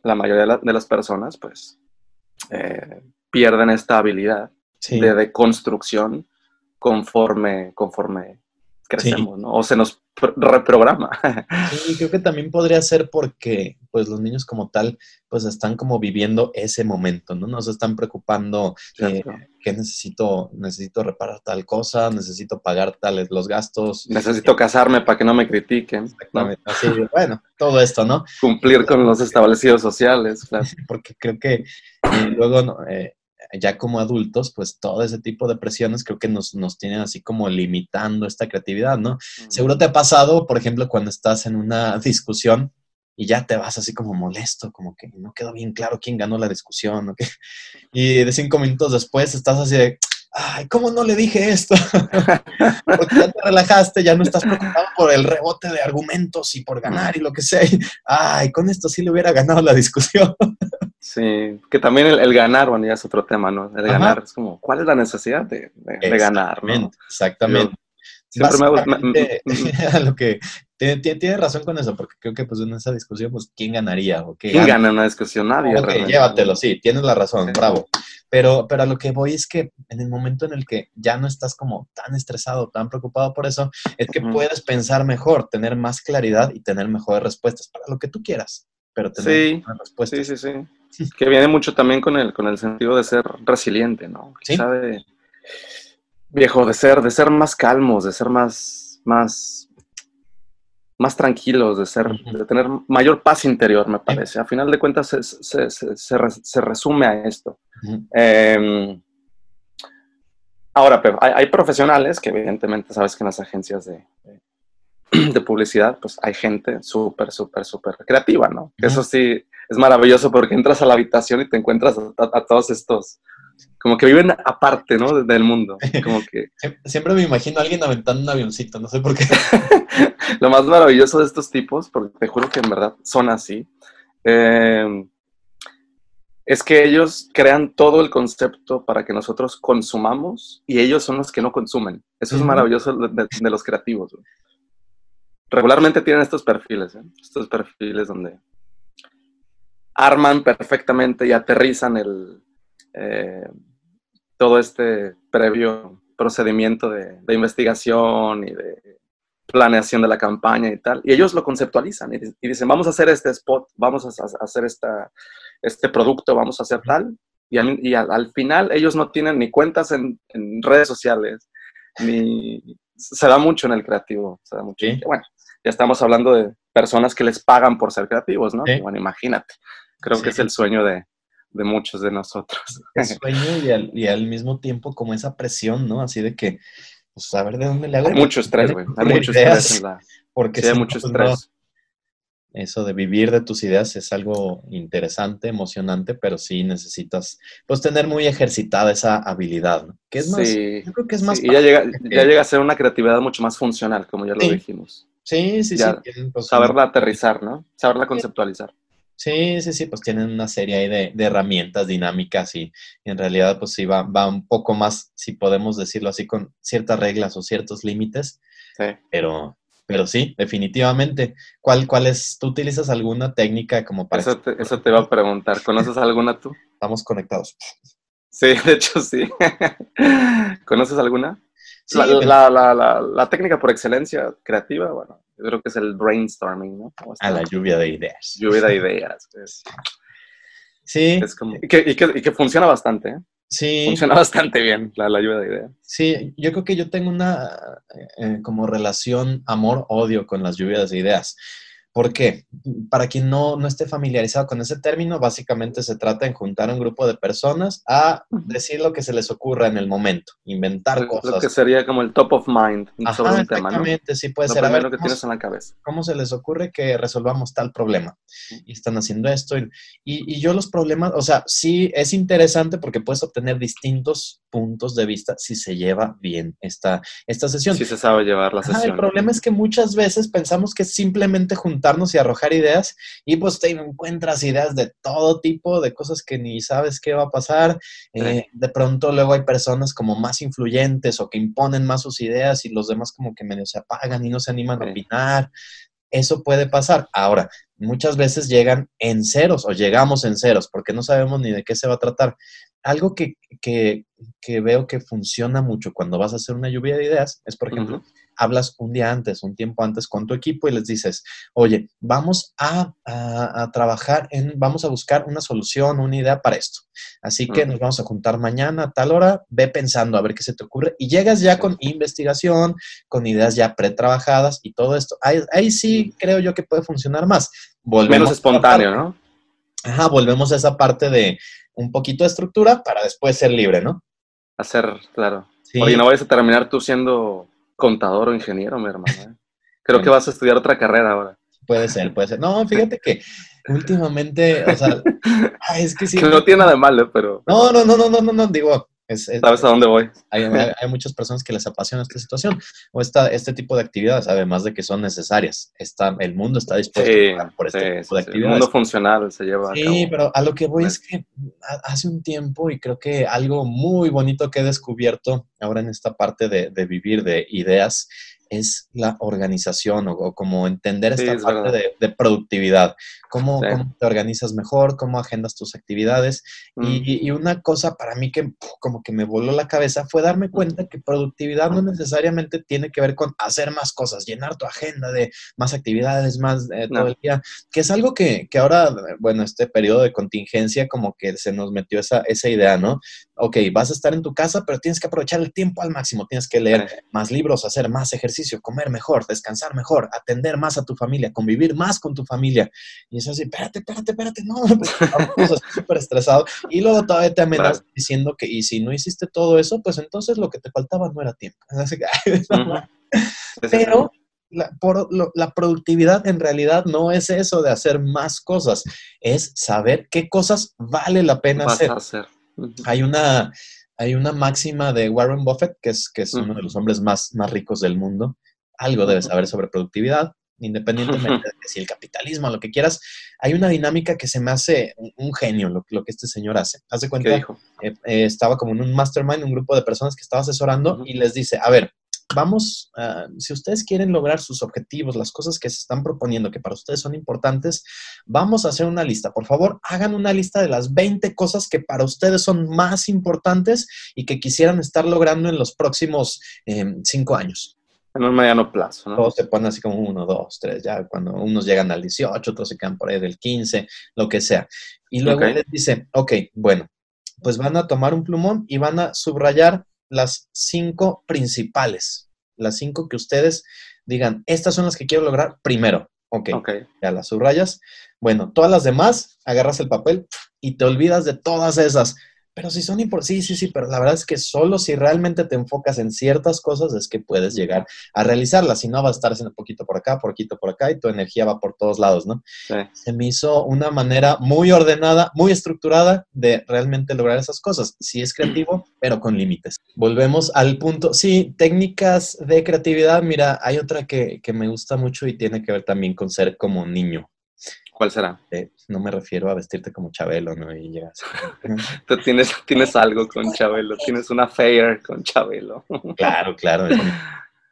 C: la mayoría de, las personas, pues, eh, pierden esta habilidad de deconstrucción conforme, conforme crecemos, ¿no? O se nos reprograma.
B: Sí, creo que también podría ser porque pues los niños como tal pues están como viviendo ese momento, ¿no? No se están preocupando eh, que necesito, necesito reparar tal cosa, necesito pagar tales los gastos.
C: Necesito casarme para que no me critiquen.
B: Exactamente. Así, bueno, todo esto, ¿no?
C: Cumplir con los establecidos sociales, claro.
B: Porque creo que luego eh, ya como adultos, pues todo ese tipo de presiones creo que nos, nos tienen así como limitando esta creatividad, ¿no? Seguro te ha pasado, por ejemplo, cuando estás en una discusión y ya te vas así como molesto, como que no quedó bien claro quién ganó la discusión, ¿ok? Y de cinco minutos después estás así de, ay, ¿cómo no le dije esto? Porque ya te relajaste, ya no estás preocupado por el rebote de argumentos y por ganar y lo que sea. ay, con esto sí le hubiera ganado la discusión.
C: Sí, que también el, ganar, bueno, ya es otro tema, ¿no? El ganar es como, ¿cuál es la necesidad de, ganar? ¿no?
B: Exactamente. Siempre me, lo que tiene, razón con eso, porque creo que pues en esa discusión, pues, ¿quién ganaría? O
C: ¿Quién gana una discusión? Nadie.
B: Ok, llévatelo, sí, tienes la razón, bravo. Pero, pero a lo que voy es que en el momento en el que ya no estás como tan estresado, tan preocupado por eso, es que puedes pensar mejor, tener más claridad y tener mejores respuestas para lo que tú quieras, pero tener
C: sí, respuestas. Sí, sí, sí. Que viene mucho también con el, con el sentido de ser resiliente, ¿no? ¿Sí? de, viejo, de ser, de ser más calmos, de ser más, más, más tranquilos, de ser, de tener mayor paz interior, me parece. A final de cuentas se, resume a esto. Em, ahora, pero hay, profesionales que evidentemente sabes que en las agencias de, de publicidad, pues hay gente súper, súper, súper creativa, ¿no? Eso sí es maravilloso porque entras a la habitación y te encuentras a todos estos como que viven aparte, ¿no? Del mundo. Como que...
B: Siempre me imagino a alguien aventando un avioncito, no sé por qué.
C: Lo más maravilloso de estos tipos, porque te juro que en verdad son así, eh, es que ellos crean todo el concepto para que nosotros consumamos y ellos son los que no consumen. Eso es maravilloso de, los creativos. Regularmente tienen estos perfiles, ¿eh? estos perfiles donde arman perfectamente y aterrizan el, eh, todo este previo procedimiento de, investigación y de planeación de la campaña y tal. Y ellos lo conceptualizan y, dicen, vamos a hacer este spot, vamos a, hacer esta, este producto, vamos a hacer tal. Y, al, final ellos no tienen ni cuentas en, redes sociales, ni se da mucho en el creativo. Se da mucho. Bueno, ya estamos hablando de personas que les pagan por ser creativos, ¿no? Bueno, imagínate. Creo que es el sueño de, de muchos de nosotros.
B: El sueño y al, mismo tiempo como esa presión, ¿no? Así de que, pues a ver de dónde le hago.
C: Hay mucho estrés, güey. Hay mucho estrés en la...
B: Porque
C: sí, hay mucho pues, estrés.
B: eso de vivir de tus ideas es algo interesante, emocionante, pero sí necesitas, pues, tener muy ejercitada esa habilidad, ¿no? Que es más,
C: yo creo que es más... y ya llega, ya llega a ser una creatividad mucho más funcional, como ya lo dijimos.
B: Sí, sí, sí.
C: Pues, saberla aterrizar, ¿no? Saberla conceptualizar.
B: Sí, sí, sí, pues tienen una serie ahí de, herramientas dinámicas y, en realidad pues sí va, va, un poco más, si podemos decirlo así, con ciertas reglas o ciertos límites. Sí. Pero, pero sí, definitivamente. ¿Cuál, ¿Cuál es? ¿Tú utilizas alguna técnica como para...
C: Eso te, eso te iba a preguntar. ¿Conoces alguna tú?
B: Estamos conectados.
C: Sí, de hecho sí. ¿Conoces alguna? La, la, la, la, técnica por excelencia creativa, bueno, yo creo que es el brainstorming, ¿no?
B: A la lluvia de ideas.
C: Lluvia de ideas. Pues.
B: Sí.
C: y, que, y, que, funciona bastante, ¿eh?
B: Sí.
C: Funciona bastante bien la, la, lluvia de ideas.
B: Sí, yo creo que yo tengo una eh, como relación amor-odio con las lluvias de ideas. ¿Por qué? Para quien no, no esté familiarizado con ese término, básicamente se trata de juntar un grupo de personas a decir lo que se les ocurra en el momento, inventar cosas.
C: Lo que sería como el top of mind sobre un tema, ¿no?
B: sí puede
C: lo
B: ser.
C: Primero que tienes en la cabeza.
B: ¿Cómo se les ocurre que resolvamos tal problema? Y están haciendo esto. Y, y, yo los problemas, o sea, sí es interesante porque puedes obtener distintos puntos de vista si se lleva bien esta, esta sesión.
C: Si se sabe llevar la sesión.
B: el problema es que muchas veces pensamos que simplemente juntar y arrojar ideas y pues te encuentras ideas de todo tipo, de cosas que ni sabes qué va a pasar. Eh, de pronto luego hay personas como más influyentes o que imponen más sus ideas y los demás como que medio se apagan y no se animan a opinar. Eso puede pasar. Ahora, muchas veces llegan en ceros o llegamos en ceros porque no sabemos ni de qué se va a tratar. Algo que, que, que veo que funciona mucho cuando vas a hacer una lluvia de ideas es, por ejemplo, hablas un día antes, un tiempo antes con tu equipo y les dices, oye, vamos a, trabajar en, vamos a buscar una solución, una idea para esto. Así que nos vamos a juntar mañana a tal hora, ve pensando a ver qué se te ocurre y llegas ya con investigación, con ideas ya pretrabajadas y todo esto. Ahí, sí creo yo que puede funcionar más.
C: Menos espontáneo, ¿no?
B: Ajá, volvemos a esa parte de un poquito de estructura para después ser libre, ¿no?
C: Hacer, claro. Oye, no vayas a terminar tú siendo contador o ingeniero, mi hermano. ¿eh? Creo que vas a estudiar otra carrera ahora.
B: Puede ser, puede ser. No, fíjate que últimamente, o sea, es que sí. Que
C: no tiene nada de malo, pero.
B: No, no, no, no, no, no, no, digo,
C: ¿Sabes a dónde voy?
B: Hay, muchas personas que les apasiona esta situación o esta, este tipo de actividades, además de que son necesarias. Está, el mundo está dispuesto
C: por este tipo de actividades. El mundo funcional se lleva
B: Sí, pero a lo que voy es que hace un tiempo, y creo que algo muy bonito que he descubierto ahora en esta parte de, de vivir de ideas, es la organización o, como entender esta parte de, productividad. Cómo, te organizas mejor, cómo agendas tus actividades. Mm. Y, una cosa para mí que como que me voló la cabeza fue darme cuenta que productividad no necesariamente tiene que ver con hacer más cosas, llenar tu agenda de más actividades, más eh, todo el día, que es algo que, que, ahora, bueno, este periodo de contingencia como que se nos metió esa, esa idea, ¿no? Ok, vas a estar en tu casa, pero tienes que aprovechar el tiempo al máximo, tienes que leer más libros, hacer más ejercicio comer mejor, descansar mejor, atender más a tu familia, convivir más con tu familia. Y es así, espérate, espérate, espérate, no, pues, súper estresado. Y luego todavía te amenazas diciendo que, y si no hiciste todo eso, pues entonces lo que te faltaba no era tiempo. Pero la, por, la, productividad en realidad no es eso de hacer más cosas, es saber qué cosas vale la pena hacer. Hay una hay una máxima de Warren Buffett, que es, que es uno de los hombres más, más ricos del mundo. Algo debe saber sobre productividad, independientemente de si el capitalismo, lo que quieras. Hay una dinámica que se me hace un, genio lo, lo, que este señor hace. Hace cuenta, eh, eh, estaba como en un mastermind, un grupo de personas que estaba asesorando y les dice, a ver, vamos, si ustedes quieren lograr sus objetivos, las cosas que se están proponiendo, que para ustedes son importantes, vamos a hacer una lista. Por favor, hagan una lista de las 20 cosas que para ustedes son más importantes y que quisieran estar logrando en los próximos em, cinco años.
C: En un mediano plazo, ¿no?
B: Todos se ponen así como uno, dos, tres, ya cuando unos llegan al 18, otros se quedan por ahí del 15, lo que sea. Y luego les dice, ok, bueno, pues van a tomar un plumón y van a subrayar las cinco principales, las cinco que ustedes digan, estas son las que quiero lograr primero. Ok, okay. ya las subrayas. Bueno, todas las demás, agarras el papel y te olvidas de todas esas. Pero si son importantes, sí, sí, sí, pero la verdad es que solo si realmente te enfocas en ciertas cosas es que puedes llegar a realizarlas. Si no, vas a estar haciendo poquito por acá, poquito por acá y tu energía va por todos lados, ¿no? Se me hizo una manera muy ordenada, muy estructurada de realmente lograr esas cosas. Sí es creativo, pero con límites. Volvemos al punto. Sí, técnicas de creatividad. Mira, hay otra que, que me gusta mucho y tiene que ver también con ser como niño.
C: ¿Cuál será?
B: Eh, no me refiero a vestirte como Chabelo, ¿no? Y llegas.
C: Tú tienes, tienes algo con Chabelo, tienes una fair con Chabelo.
B: claro, claro.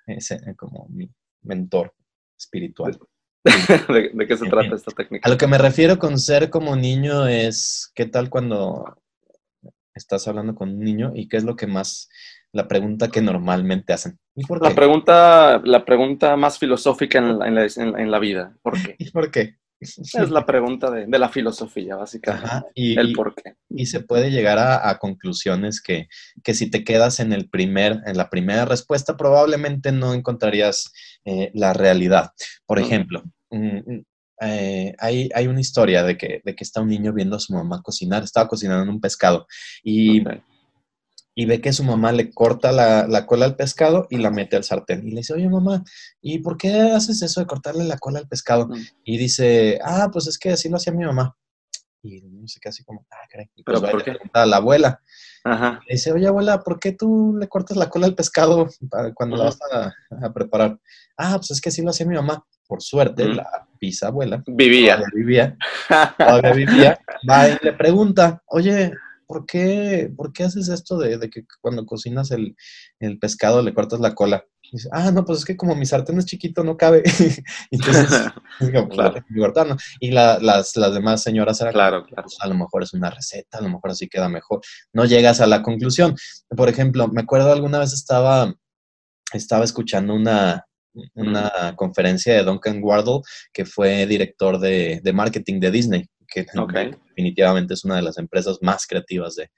B: Es, como mi mentor espiritual.
C: ¿De, qué se trata esta técnica?
B: A lo que me refiero con ser como niño es, ¿qué tal cuando estás hablando con un niño y qué es lo que más, la pregunta que normalmente hacen?
C: ¿Y por qué? La pregunta, la pregunta más filosófica en la, en la vida. ¿Por qué?
B: ¿Y por qué?
C: Es la pregunta de, la filosofía, básicamente. y, el por qué.
B: Y se puede llegar a, conclusiones que, si te quedas en, el primer, en la primera respuesta, probablemente no encontrarías eh, la realidad. Por ejemplo, eh, hay, hay, una historia de que, de que está un niño viendo a su mamá cocinar, estaba cocinando un pescado y y ve que su mamá le corta la, cola al pescado y la mete al sartén. Y le dice, oye mamá, ¿y por qué haces eso de cortarle la cola al pescado? Y dice, ah, pues es que así lo hacía mi mamá. Y no sé qué, así como, ah, caray.
C: ¿Pero pues por qué?
B: A la abuela. Ajá. Le dice, oye abuela, ¿por qué tú le cortas la cola al pescado cuando la vas a, preparar? Ah, pues es que así lo hacía mi mamá. Por suerte, la bisabuela.
C: Vivía.
B: vivía. Todavía vivía. Va y le pregunta, oye, ¿por qué, ¿por qué haces esto de, que cuando cocinas el, pescado le cortas la cola? Y dice, ah, no, pues es que como mi sartén es chiquito, no cabe. Entonces, pues, claro. Y las, demás señoras eran,
C: claro, claro.
B: Pues, a lo mejor es una receta, a lo mejor así queda mejor. No llegas a la conclusión. Por ejemplo, me acuerdo alguna vez estaba estaba escuchando una, una conferencia de Duncan Wardle, que fue director de, marketing de Disney, que definitivamente es una de las empresas más creativas de,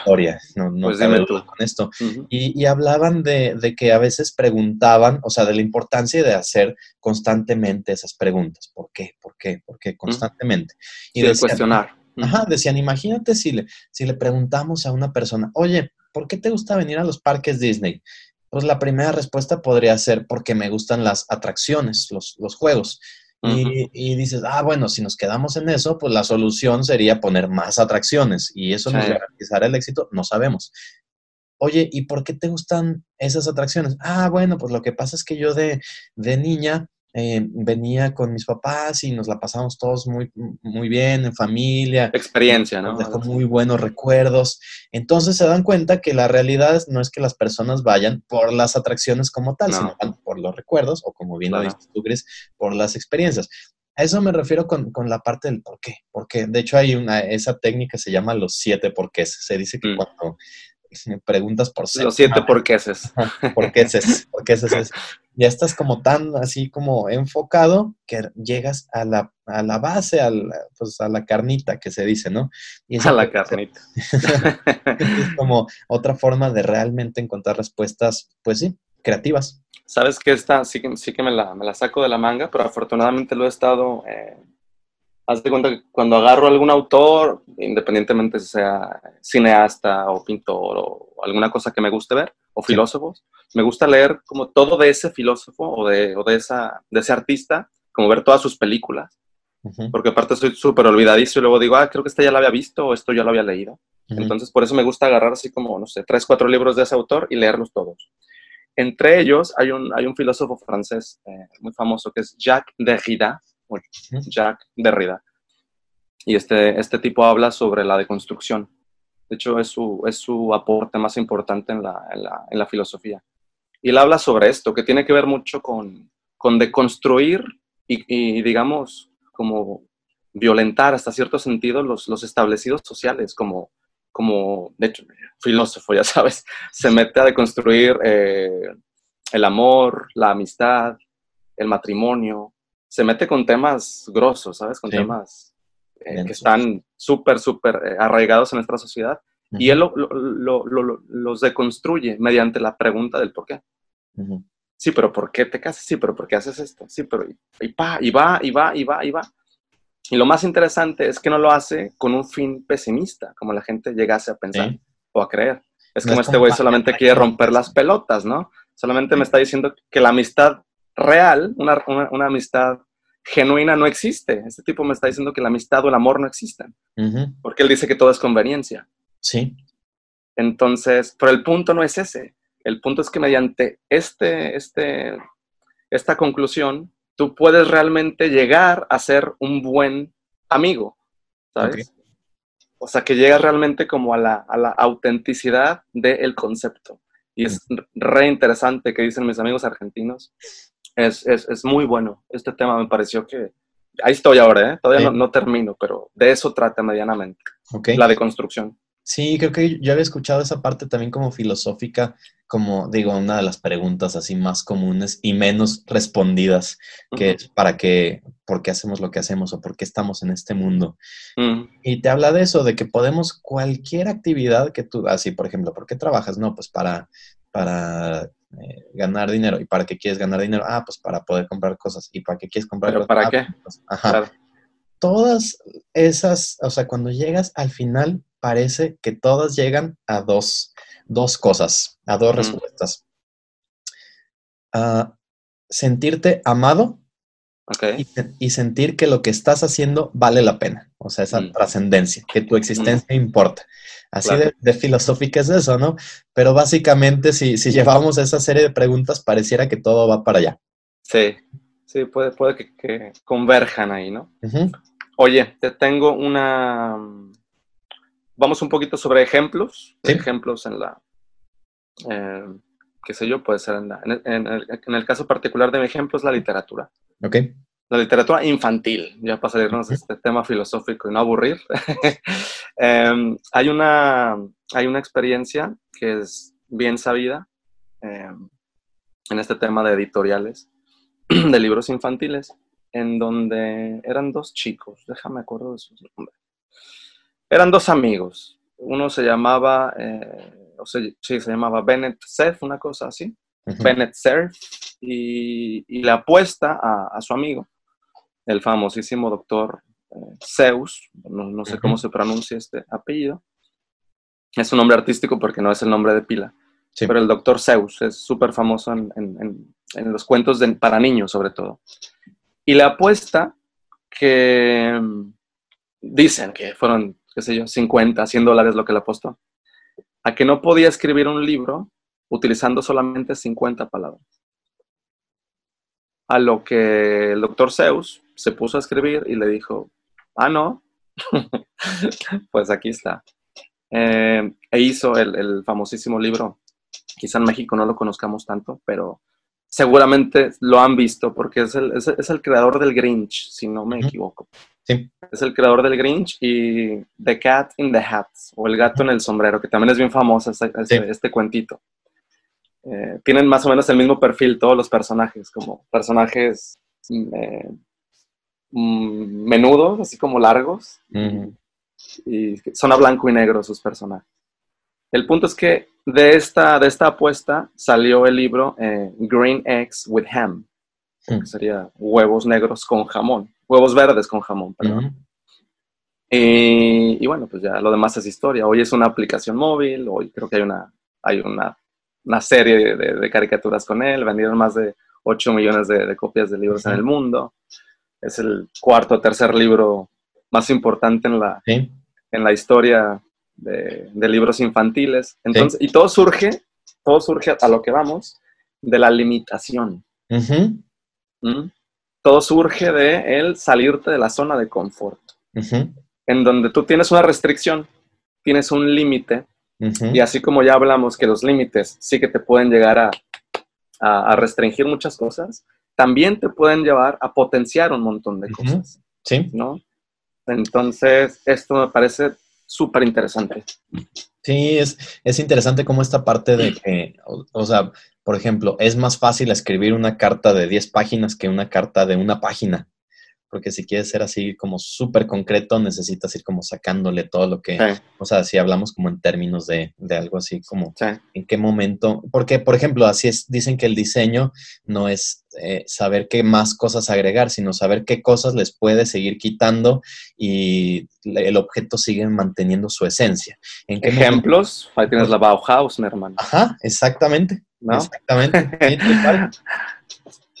B: historia, no, no pues con esto. y, hablaban de, que a veces preguntaban, o sea, de la importancia de hacer constantemente esas preguntas. ¿Por qué? ¿Por qué? ¿Por qué? Constantemente.
C: Y de cuestionar.
B: Ajá, decían, imagínate si le, si le preguntamos a una persona, oye, ¿por qué te gusta venir a los parques Disney? Pues la primera respuesta podría ser porque me gustan las atracciones, los, los juegos. Y, dices, ah, bueno, si nos quedamos en eso, pues la solución sería poner más atracciones y eso nos garantizará el éxito, no sabemos. Oye, ¿y por qué te gustan esas atracciones? Ah, bueno, pues lo que pasa es que yo de, de niña eh, venía con mis papás y nos la pasamos todos muy, muy bien, en familia.
C: Experiencia, ¿no?
B: dejó muy buenos recuerdos. Entonces se dan cuenta que la realidad no es que las personas vayan por las atracciones como tal, sino por los recuerdos, o como bien lo dices tú, Gris, por las experiencias. A eso me refiero con, la parte del por qué. Porque de hecho hay una, esa técnica se llama los siete porqués. Se dice que mm. cuando preguntas por
C: Los siete porqueses.
B: Porqueses, porqueses. Ya estás como tan así como enfocado que llegas a la, a la base, al, pues a la carnita que se dice, ¿no?
C: Y a la carnita.
B: es como otra forma de realmente encontrar respuestas, pues sí, creativas.
C: Sabes que esta sí que, sí que me, la, me la saco de la manga, pero afortunadamente lo he estado eh, haz de cuenta que cuando agarro algún autor, independientemente sea cineasta o pintor o alguna cosa que me guste ver, o filósofos, me gusta leer como todo de ese filósofo o de, o de, esa, de ese artista, como ver todas sus películas, porque aparte soy súper olvidadizo y luego digo, ah, creo que esta ya la había visto o esto ya lo había leído. Entonces, por eso me gusta agarrar así como, no sé, tres, cuatro libros de ese autor y leerlos todos. Entre ellos hay un, hay un filósofo francés eh, muy famoso que es Jacques Derrida, Jacques Derrida. Y este, este tipo habla sobre la deconstrucción. De hecho, es su, es su aporte más importante en la, en la, filosofía. Y él habla sobre esto, que tiene que ver mucho con, con deconstruir y, digamos, como violentar hasta cierto sentido los, los establecidos sociales, como, como, de hecho, filósofo, ya sabes, se mete a deconstruir eh, el amor, la amistad, el matrimonio, se mete con temas grosos, ¿sabes? Con temas eh, que están súper, súper eh, arraigados en nuestra sociedad. Y él los deconstruye mediante la pregunta del por qué. Sí, pero ¿por qué te casas? Sí, pero ¿por qué haces esto? Sí, pero y, y, va, y va, y va, y va, y va. Y lo más interesante es que no lo hace con un fin pesimista, como la gente llegase a pensar o a creer. Es como este güey solamente quiere romper las pelotas, ¿no? Solamente me está diciendo que la amistad real, una, una, amistad genuina no existe. Este tipo me está diciendo que la amistad o el amor no existen. Porque él dice que todo es conveniencia.
B: Sí.
C: Entonces, pero el punto no es ese. El punto es que mediante este, este, esta conclusión, tú puedes realmente llegar a ser un buen amigo, ¿sabes? O sea, que llegas realmente como a la, a la autenticidad del concepto. Y es re interesante que dicen mis amigos argentinos es, es, es, muy bueno. Este tema me pareció que... Ahí estoy ahora, ¿eh? Todavía no, termino, pero de eso trata medianamente. La deconstrucción.
B: Sí, creo que yo había escuchado esa parte también como filosófica, como digo, una de las preguntas así más comunes y menos respondidas, que es para qué, por qué hacemos lo que hacemos o por qué estamos en este mundo. Y te habla de eso, de que podemos cualquier actividad que tú, así, por ejemplo, ¿por qué trabajas? No, pues para, para eh, ganar dinero. ¿Y para qué quieres ganar dinero? Ah, pues para poder comprar cosas. ¿Y para qué quieres comprar
C: ¿Pero para
B: ah,
C: qué?
B: Pues, ajá. Todas esas, o sea, cuando llegas al final, parece que todas llegan a dos, dos cosas, a dos respuestas. A sentirte amado y, sentir que lo que estás haciendo vale la pena. O sea, esa mm. trascendencia, que tu existencia importa. Así de, filosófica es eso, ¿no? Pero básicamente, si, llevamos esa serie de preguntas, pareciera que todo va para allá.
C: Sí, sí, puede, puede que, converjan ahí, ¿no? Oye, te tengo una... Vamos un poquito sobre ejemplos. Ejemplos en la... Eh, qué sé yo, puede ser en, en, el, en, el, caso particular de mi ejemplo es la literatura.
B: Ok
C: la literatura infantil, ya para salirnos de este tema filosófico y no aburrir. Em, hay, una, hay una experiencia que es bien sabida, em, en este tema de editoriales de libros infantiles, en donde eran dos chicos, déjame acuerdo de sus nombres. Eran dos amigos. Uno se llamaba, eh, o sea, sí, se llamaba Bennett Cerf, una cosa así. Bennett Cerf, y, le apuesta a, su amigo, el famosísimo doctor eh, Zeus, no, sé cómo se pronuncia este apellido. Es un nombre artístico porque no es el nombre de pila. Pero el doctor Zeus es súper famoso en, los cuentos para niños, sobre todo. Y le apuesta que mm, dicen que fueron, qué sé yo, 50, 100 dólares lo que le apostó, a que no podía escribir un libro utilizando solamente 50 palabras. A lo que el doctor Zeus se puso a escribir y le dijo, ah, no, pues aquí está. Eh, e hizo el, famosísimo libro, quizá en México no lo conozcamos tanto, pero seguramente lo han visto porque es el, es, el creador del Grinch, si no me equivoco. Sí. Es el creador del Grinch y The Cat in the Hat, o El gato en el sombrero, que también es bien famoso este, este cuentito. Eh, tienen más o menos el mismo perfil todos los personajes, como personajes eh, mm, menudos, así como largos. Y son a blanco y negro sus personajes. El punto es que de esta, de esta apuesta salió el libro eh, Green Eggs with Ham, que sería huevos negros con jamón, huevos verdes con jamón, perdón. y, bueno, pues ya lo demás es historia. Hoy es una aplicación móvil, hoy creo que hay una, hay una una serie de, caricaturas con él, vendieron más de 8 millones de, copias de libros en el mundo. Es el cuarto o tercer libro más importante en la, en la historia de, libros infantiles. Entonces, Y todo surge, todo surge a lo que vamos, de la limitación. ¿Mm? Todo surge de el salirte de la zona de confort, en donde tú tienes una restricción, tienes un límite y así como ya hablamos que los límites sí que te pueden llegar a, a, restringir muchas cosas, también te pueden llevar a potenciar un montón de cosas. Sí. ¿No? Entonces, esto me parece súper interesante.
B: Sí, es, es interesante como esta parte de que, o, sea, por ejemplo, es más fácil escribir una carta de 10 páginas que una carta de una página porque si quieres ser así como súper concreto, necesitas ir como sacándole todo lo que, o sea, si hablamos como en términos de, algo así como en qué momento, porque por ejemplo, así es, dicen que el diseño no es eh, saber qué más cosas agregar, sino saber qué cosas les puedes seguir quitando y el objeto sigue manteniendo su esencia.
C: ¿En qué Ejemplos, ahí tienes la Bauhaus, mi hermano.
B: Ajá, exactamente. Exactamente.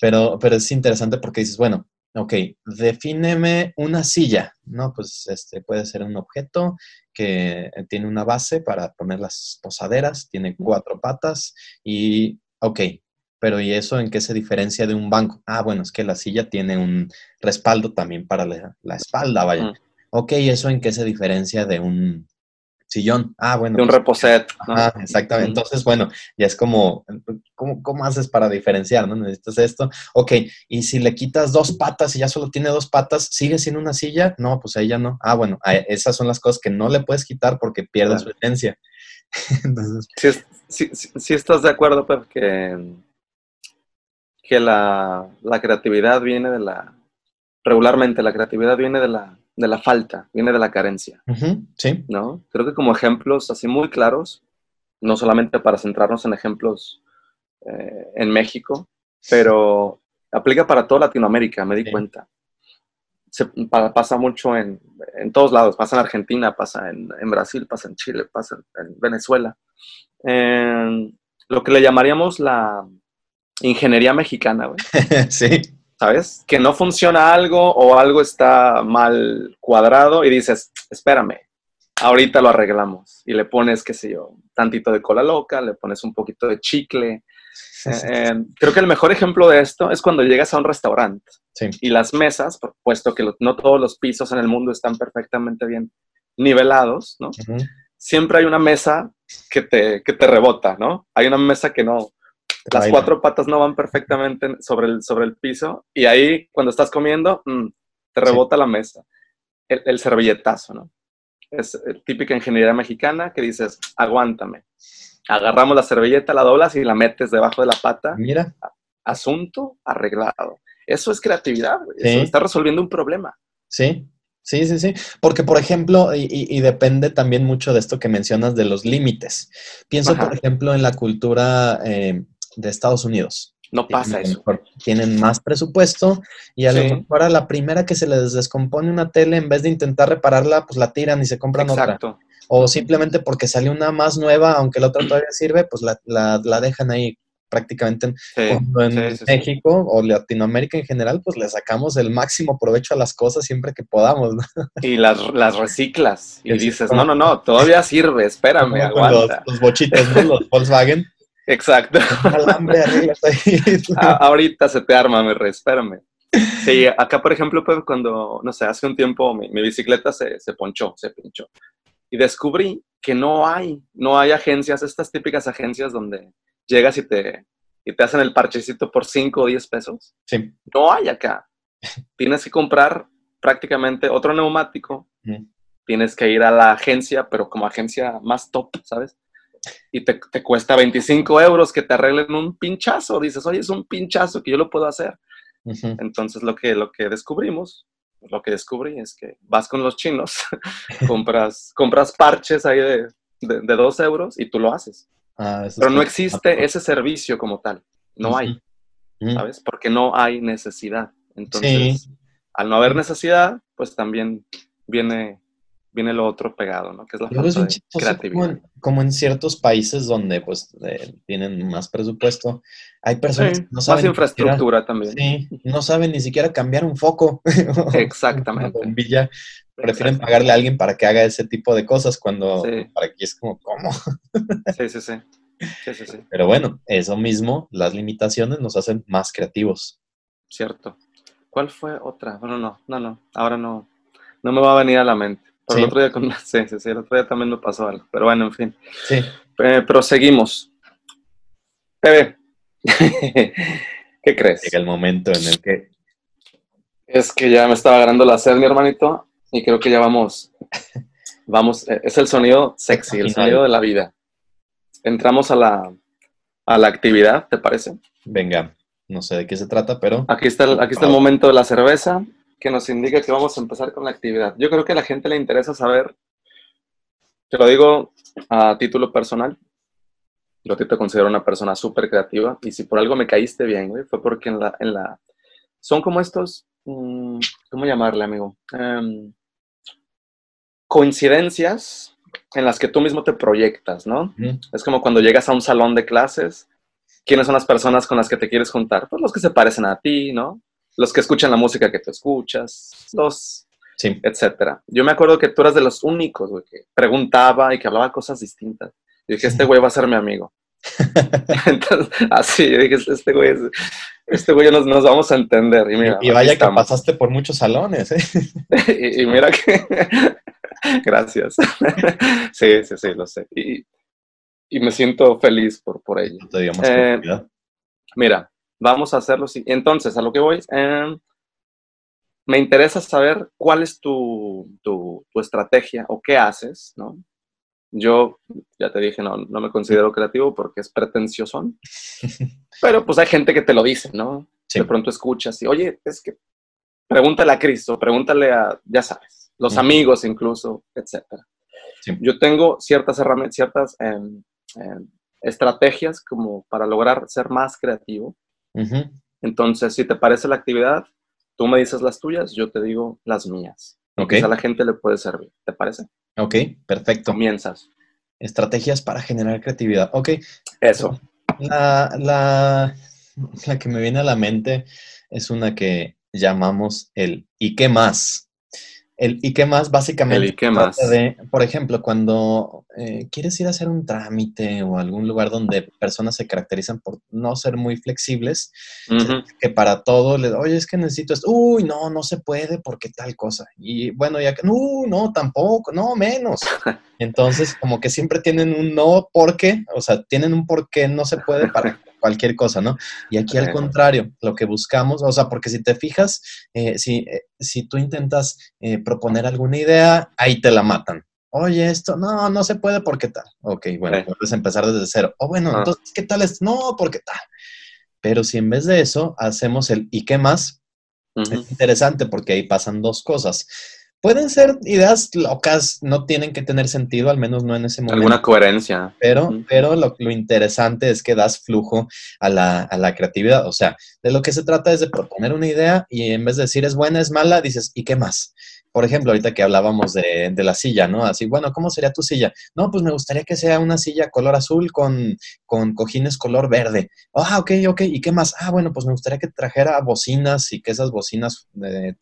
B: pero, pero es interesante porque dices, bueno, Ok, defíneme una silla, ¿no? Pues este puede ser un objeto que tiene una base para poner las posaderas, tiene cuatro patas y, ok, pero ¿y eso en qué se diferencia de un banco? Ah, bueno, es que la silla tiene un respaldo también para la, espalda, vaya. Ok, ¿eso en qué se diferencia de un, sillón. Ah, bueno.
C: De un pues, reposet.
B: Ah, exactamente. Entonces, bueno, ya es como, ¿cómo, ¿cómo, haces para diferenciar? ¿no? Necesitas esto. Ok, y si le quitas dos patas y ya solo tiene dos patas, ¿sigue sin una silla? No, pues ahí ya no. Ah, bueno, esas son las cosas que no le puedes quitar porque pierde su esencia.
C: Entonces... Sí, estás de acuerdo, Pep, que, que la, la creatividad viene de la, regularmente la creatividad viene de la, de la falta, viene de la carencia. sí. ¿No? Creo que como ejemplos así muy claros, no solamente para centrarnos en ejemplos eh, en México, pero aplica para toda Latinoamérica, me di cuenta. Se, pasa mucho en, en, todos lados, pasa en Argentina, pasa en, en Brasil, pasa en Chile, pasa en, Venezuela. lo que le llamaríamos la ingeniería mexicana, güey. sí. ¿Sabes? Que no funciona algo o algo está mal cuadrado y dices, espérame, ahorita lo arreglamos. Y le pones, qué sé yo, tantito de cola loca, le pones un poquito de chicle. Eh, creo que el mejor ejemplo de esto es cuando llegas a un restaurante y las mesas, puesto que no todos los pisos en el mundo están perfectamente bien nivelados, ¿no? Siempre hay una mesa que te, que te rebota, ¿no? Hay una mesa que no, las cuatro patas no van perfectamente sobre el, sobre el piso y ahí cuando estás comiendo mm, te rebota la mesa. El, servilletazo, ¿no? es eh, típica ingeniería mexicana que dices, aguántame. Agarramos la servilleta, la doblas y la metes debajo de la pata.
B: Mira.
C: Asunto arreglado. Eso es creatividad, Eso está resolviendo un problema.
B: Sí, Sí, sí, sí. Porque, por ejemplo, y, depende también mucho de esto que mencionas de los límites. Pienso, por ejemplo, en la cultura eh, de Estados Unidos.
C: No pasa eso.
B: Tienen más presupuesto y a lo mejor a la primera que se les descompone una tele, en vez de intentar repararla, pues la tiran y se compran Exacto. otra. O simplemente porque salió una más nueva, aunque la otra todavía sirve, pues la, la, dejan ahí prácticamente en, México o Latinoamérica en general, pues le sacamos el máximo provecho a las cosas siempre que podamos.
C: Y las, las reciclas y dices, no, no, no, todavía sirve, espérame, aguanta.
B: Los, los bochitos, los Volkswagen.
C: Exacto. ahorita se te arma, me re, espérame. Sí, acá por ejemplo, pues, cuando, no sé, hace un tiempo mi, bicicleta se, se, ponchó, se pinchó. Y descubrí que no hay, no hay agencias, estas típicas agencias donde llegas y te, y te hacen el parchecito por 5 o 10 pesos.
B: Sí.
C: No hay acá. Tienes que comprar prácticamente otro neumático. Tienes que ir a la agencia, pero como agencia más top, ¿sabes? Y te, cuesta 25 euros que te arreglen un pinchazo. Dices, oye, es un pinchazo que yo lo puedo hacer. Entonces lo que, lo que descubrimos, lo que descubrí es que vas con los chinos, compras, compras parches ahí de, de, 2 euros y tú lo haces. Ah, Pero no existe ese servicio como tal. No hay. ¿Sabes? Porque no hay necesidad. Entonces, al no haber necesidad, pues también viene viene lo otro pegado, ¿no? Que es la falta de creatividad.
B: Como en, ciertos países donde, pues, eh, tienen más presupuesto, hay personas que
C: no saben... Más infraestructura también.
B: Sí, no saben ni siquiera cambiar un foco.
C: Exactamente.
B: bombilla. Prefieren pagarle a alguien para que haga ese tipo de cosas cuando para aquí es como, ¿cómo?
C: sí, sí, sí. Sí, sí, sí.
B: Pero bueno, eso mismo, las limitaciones nos hacen más creativos.
C: Cierto. ¿Cuál fue otra? Bueno, no, no, no. Ahora no, no me va a venir a la mente. Pero el otro día con... Sí, sí, sí, el otro día también me pasó algo. Pero bueno, en fin.
B: Sí.
C: Eh, proseguimos. Pepe, ¿qué crees?
B: Llega el momento en el que...
C: Es que ya me estaba agarrando la sed, mi hermanito, y creo que ya vamos, vamos, eh, es el sonido sexy, el sonido de la vida. Entramos a la, a la actividad, ¿te parece?
B: Venga, no sé de qué se trata, pero...
C: Aquí está aquí está el momento de la cerveza que nos indica que vamos a empezar con la actividad. Yo creo que a la gente le interesa saber, te lo digo a título personal, yo te considero una persona súper creativa y si por algo me caíste bien, güey, fue porque en la, en la, son como estos, mm, ¿cómo llamarle, amigo? Em, coincidencias en las que tú mismo te proyectas, ¿no? Es como cuando llegas a un salón de clases, ¿quiénes son las personas con las que te quieres juntar? Pues los que se parecen a ti, ¿no? Los que escuchan la música que tú escuchas, los,
B: sí.
C: etcétera. Yo me acuerdo que tú eras de los únicos, güey, que preguntaba y que hablaba cosas distintas. Y dije, este güey va a ser mi amigo. Entonces, así, dije, este güey, este güey nos, nos vamos a entender. Y, mira,
B: y vaya que pasaste por muchos salones,
C: ¿eh? y, mira que... Gracias. sí, sí, sí, lo sé. Y, y me siento feliz por, por ello.
B: Eh,
C: mira, Vamos a hacerlo así. Entonces, a lo que voy, em, me interesa saber cuál es tu, tu, estrategia o qué haces, ¿no? Yo, ya te dije, no, no me considero creativo porque es pretencioso. Pero pues hay gente que te lo dice, ¿no? De pronto escuchas y, oye, es que pregúntale a Cristo, pregúntale a, ya sabes, los amigos incluso, etc. Yo tengo ciertas herramientas, ciertas em, em, estrategias como para lograr ser más creativo. Entonces, si te parece la actividad, tú me dices las tuyas, yo te digo las mías.
B: Ok.
C: a la gente le puede servir. ¿Te parece?
B: Ok, perfecto.
C: Comienzas.
B: Estrategias para generar creatividad. Ok.
C: Eso.
B: La, la, la que me viene a la mente es una que llamamos el ¿y qué más? El ¿y qué más? Básicamente.
C: El ¿y qué más?
B: De, por ejemplo, cuando eh, quieres ir a hacer un trámite o algún lugar donde personas se caracterizan por no ser muy flexibles, que para todo le oye, es que necesito esto. Uy, no, no se puede porque tal cosa. Y bueno, ya que, no, no, tampoco, no, menos. Entonces, como que siempre tienen un no porque, o sea, tienen un por qué no se puede para cualquier cosa, ¿no? Y aquí al contrario, lo que buscamos, o sea, porque si te fijas, eh, si, eh, si tú intentas eh, proponer alguna idea, ahí te la matan. Oye, esto, no, no se puede porque tal. Ok, bueno, puedes empezar desde cero. O bueno, ah. entonces, ¿qué tal es? No, porque tal. Pero si en vez de eso hacemos el ¿y qué más? Es interesante porque ahí pasan dos cosas. Pueden ser ideas locas, no tienen que tener sentido, al menos no en ese momento.
C: Alguna coherencia.
B: Pero, pero lo, interesante es que das flujo a la, a la, creatividad. O sea, de lo que se trata es de proponer una idea y en vez de decir es buena, es mala, dices, ¿y qué más? Por ejemplo, ahorita que hablábamos de, la silla, ¿no? Así, bueno, ¿cómo sería tu silla? No, pues me gustaría que sea una silla color azul con, con cojines color verde. Ah, ok, ok. ¿Y qué más? Ah, bueno, pues me gustaría que trajera bocinas y que esas bocinas eh,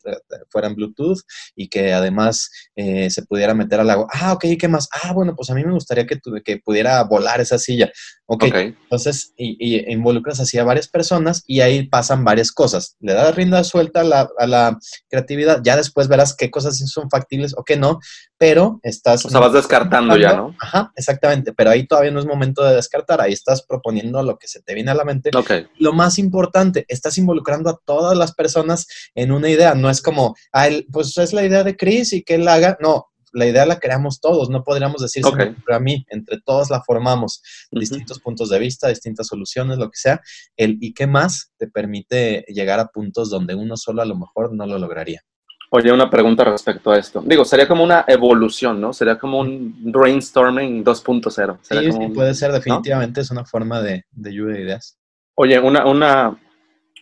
B: fueran Bluetooth y que además eh, se pudiera meter al agua. Ah, ok, ¿y qué más? Ah, bueno, pues a mí me gustaría que, que pudiera volar esa silla. Ok, entonces y, involucras así a varias personas y ahí pasan varias cosas. Le das rienda suelta a la, a la creatividad, ya después verás qué cosas son factibles o qué no, pero estás...
C: O sea, vas descartando ya, ¿no?
B: Ajá, exactamente, pero ahí todavía no es momento de descartar, ahí estás proponiendo lo que se te viene a la mente.
C: Ok.
B: Lo más importante, estás involucrando a todas las personas en una idea, no es como, ah, pues es la idea de Chris y que él haga, no, la idea la creamos todos, no podríamos decir okay. a mí, entre todos la formamos, distintos puntos de vista, distintas soluciones, lo que sea, el y qué más te permite llegar a puntos donde uno solo a lo mejor no lo lograría.
C: Oye, una pregunta respecto a esto. Digo, sería como una evolución, ¿no? Sería como un brainstorming 2.0.
B: Sí, sí puede ser, definitivamente es una forma de, de lluvia de ideas.
C: Oye, una, una,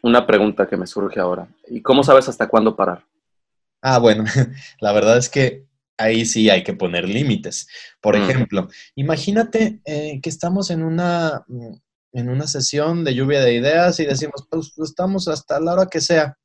C: una pregunta que me surge ahora. ¿Y cómo sabes hasta cuándo parar?
B: Ah, bueno, la verdad es que ahí sí hay que poner límites. Por ejemplo, imagínate eh, que estamos en una, mm, en una sesión de lluvia de ideas y decimos, pues estamos hasta la hora que sea.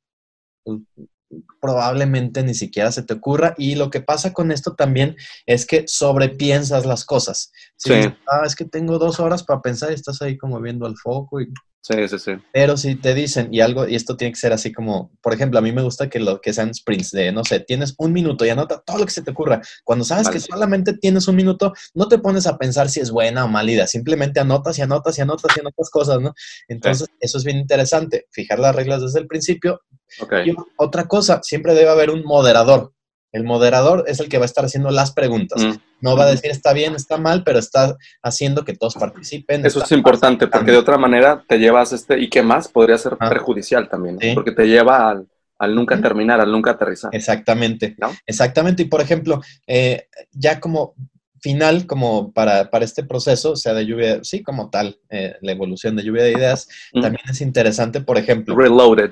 B: Probablemente ni siquiera se te ocurra. Y lo que pasa con esto también es que sobrepiensas las cosas.
C: sí.
B: ah, es que tengo dos horas para pensar y estás ahí como viendo al foco y
C: Sí, sí, sí.
B: Pero si te dicen, y algo, y esto tiene que ser así como, por ejemplo, a mí me gusta que lo que sean sprints de, no sé, tienes un minuto y anota todo lo que se te ocurra. Cuando sabes que solamente tienes un minuto, no te pones a pensar si es buena o mala idea, simplemente anotas y anotas y anotas y anotas cosas, ¿no? Entonces, eso es bien interesante, fijar las reglas desde el principio.
C: Okay.
B: Y otra cosa, siempre debe haber un moderador. El moderador es el que va a estar haciendo las preguntas. Mm. No va a decir está bien, está mal, pero está haciendo que todos participen.
C: Eso es importante, porque de otra manera te llevas este, y qué más podría ser perjudicial también, porque te lleva al, nunca terminar, al nunca aterrizar.
B: Exactamente. Exactamente. Y por ejemplo, eh, ya como final como para, este proceso, o sea, de lluvia, sí, como tal, eh, la evolución de lluvia de ideas, también es interesante, por ejemplo.
C: Reloaded.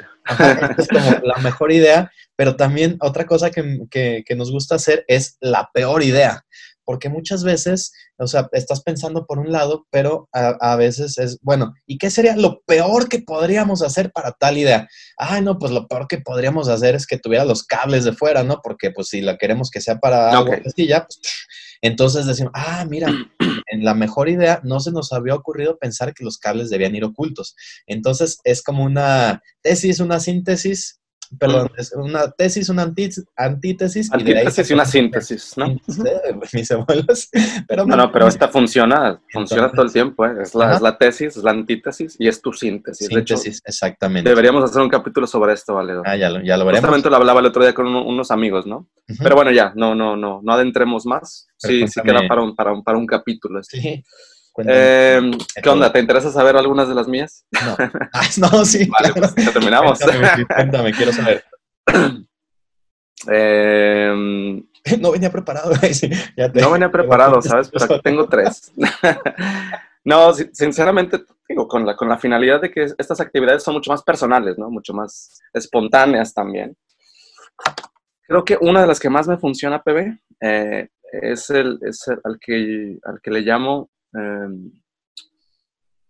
B: es como la mejor idea, pero también otra cosa que, nos gusta hacer es la peor idea, porque muchas veces, o sea, estás pensando por un lado, pero a, veces es, bueno, ¿y qué sería lo peor que podríamos hacer para tal idea? Ay, no, pues lo peor que podríamos hacer es que tuviera los cables de fuera, ¿no? Porque pues si la queremos que sea para agua ya, pues entonces decimos, ah, mira, en la mejor idea no se nos había ocurrido pensar que los cables debían ir ocultos. Entonces es como una tesis, una síntesis perdón, es una tesis, una antítesis.
C: Antítesis y, una síntesis, ¿no?
B: Mis abuelos.
C: Pero no, no, pero esta funciona, funciona todo el tiempo, ¿eh? es, la, es, la, tesis, es la antítesis y es tu síntesis.
B: Síntesis, exactamente.
C: Deberíamos hacer un capítulo sobre esto, Valedo.
B: Ah, ya lo, ya lo veremos.
C: Justamente lo hablaba el otro día con unos amigos, ¿no? Pero bueno, ya, no, no, no, no adentremos más. sí, sí queda para un, para un, para un capítulo. Este. Sí. Eh, ¿Qué onda? ¿Te interesa saber algunas de las mías?
B: No, ah, no sí.
C: Vale, pues ya terminamos.
B: Cuéntame, quiero saber.
C: Eh,
B: no venía preparado.
C: no venía preparado, ¿sabes? Pero aquí tengo tres. no, sinceramente, digo, con la, con la finalidad de que estas actividades son mucho más personales, ¿no? Mucho más espontáneas también. Creo que una de las que más me funciona, PB, eh, es, el, es el, al, que, al que le llamo Em,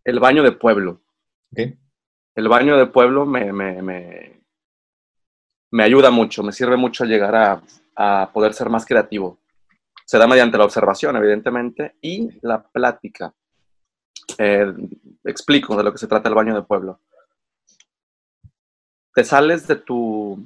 C: el baño de pueblo. El baño de pueblo me, me, me, ayuda mucho, me sirve mucho llegar a, a, poder ser más creativo. Se da mediante la observación, evidentemente, y la plática. Eh, explico de lo que se trata el baño de pueblo. Te sales de tu...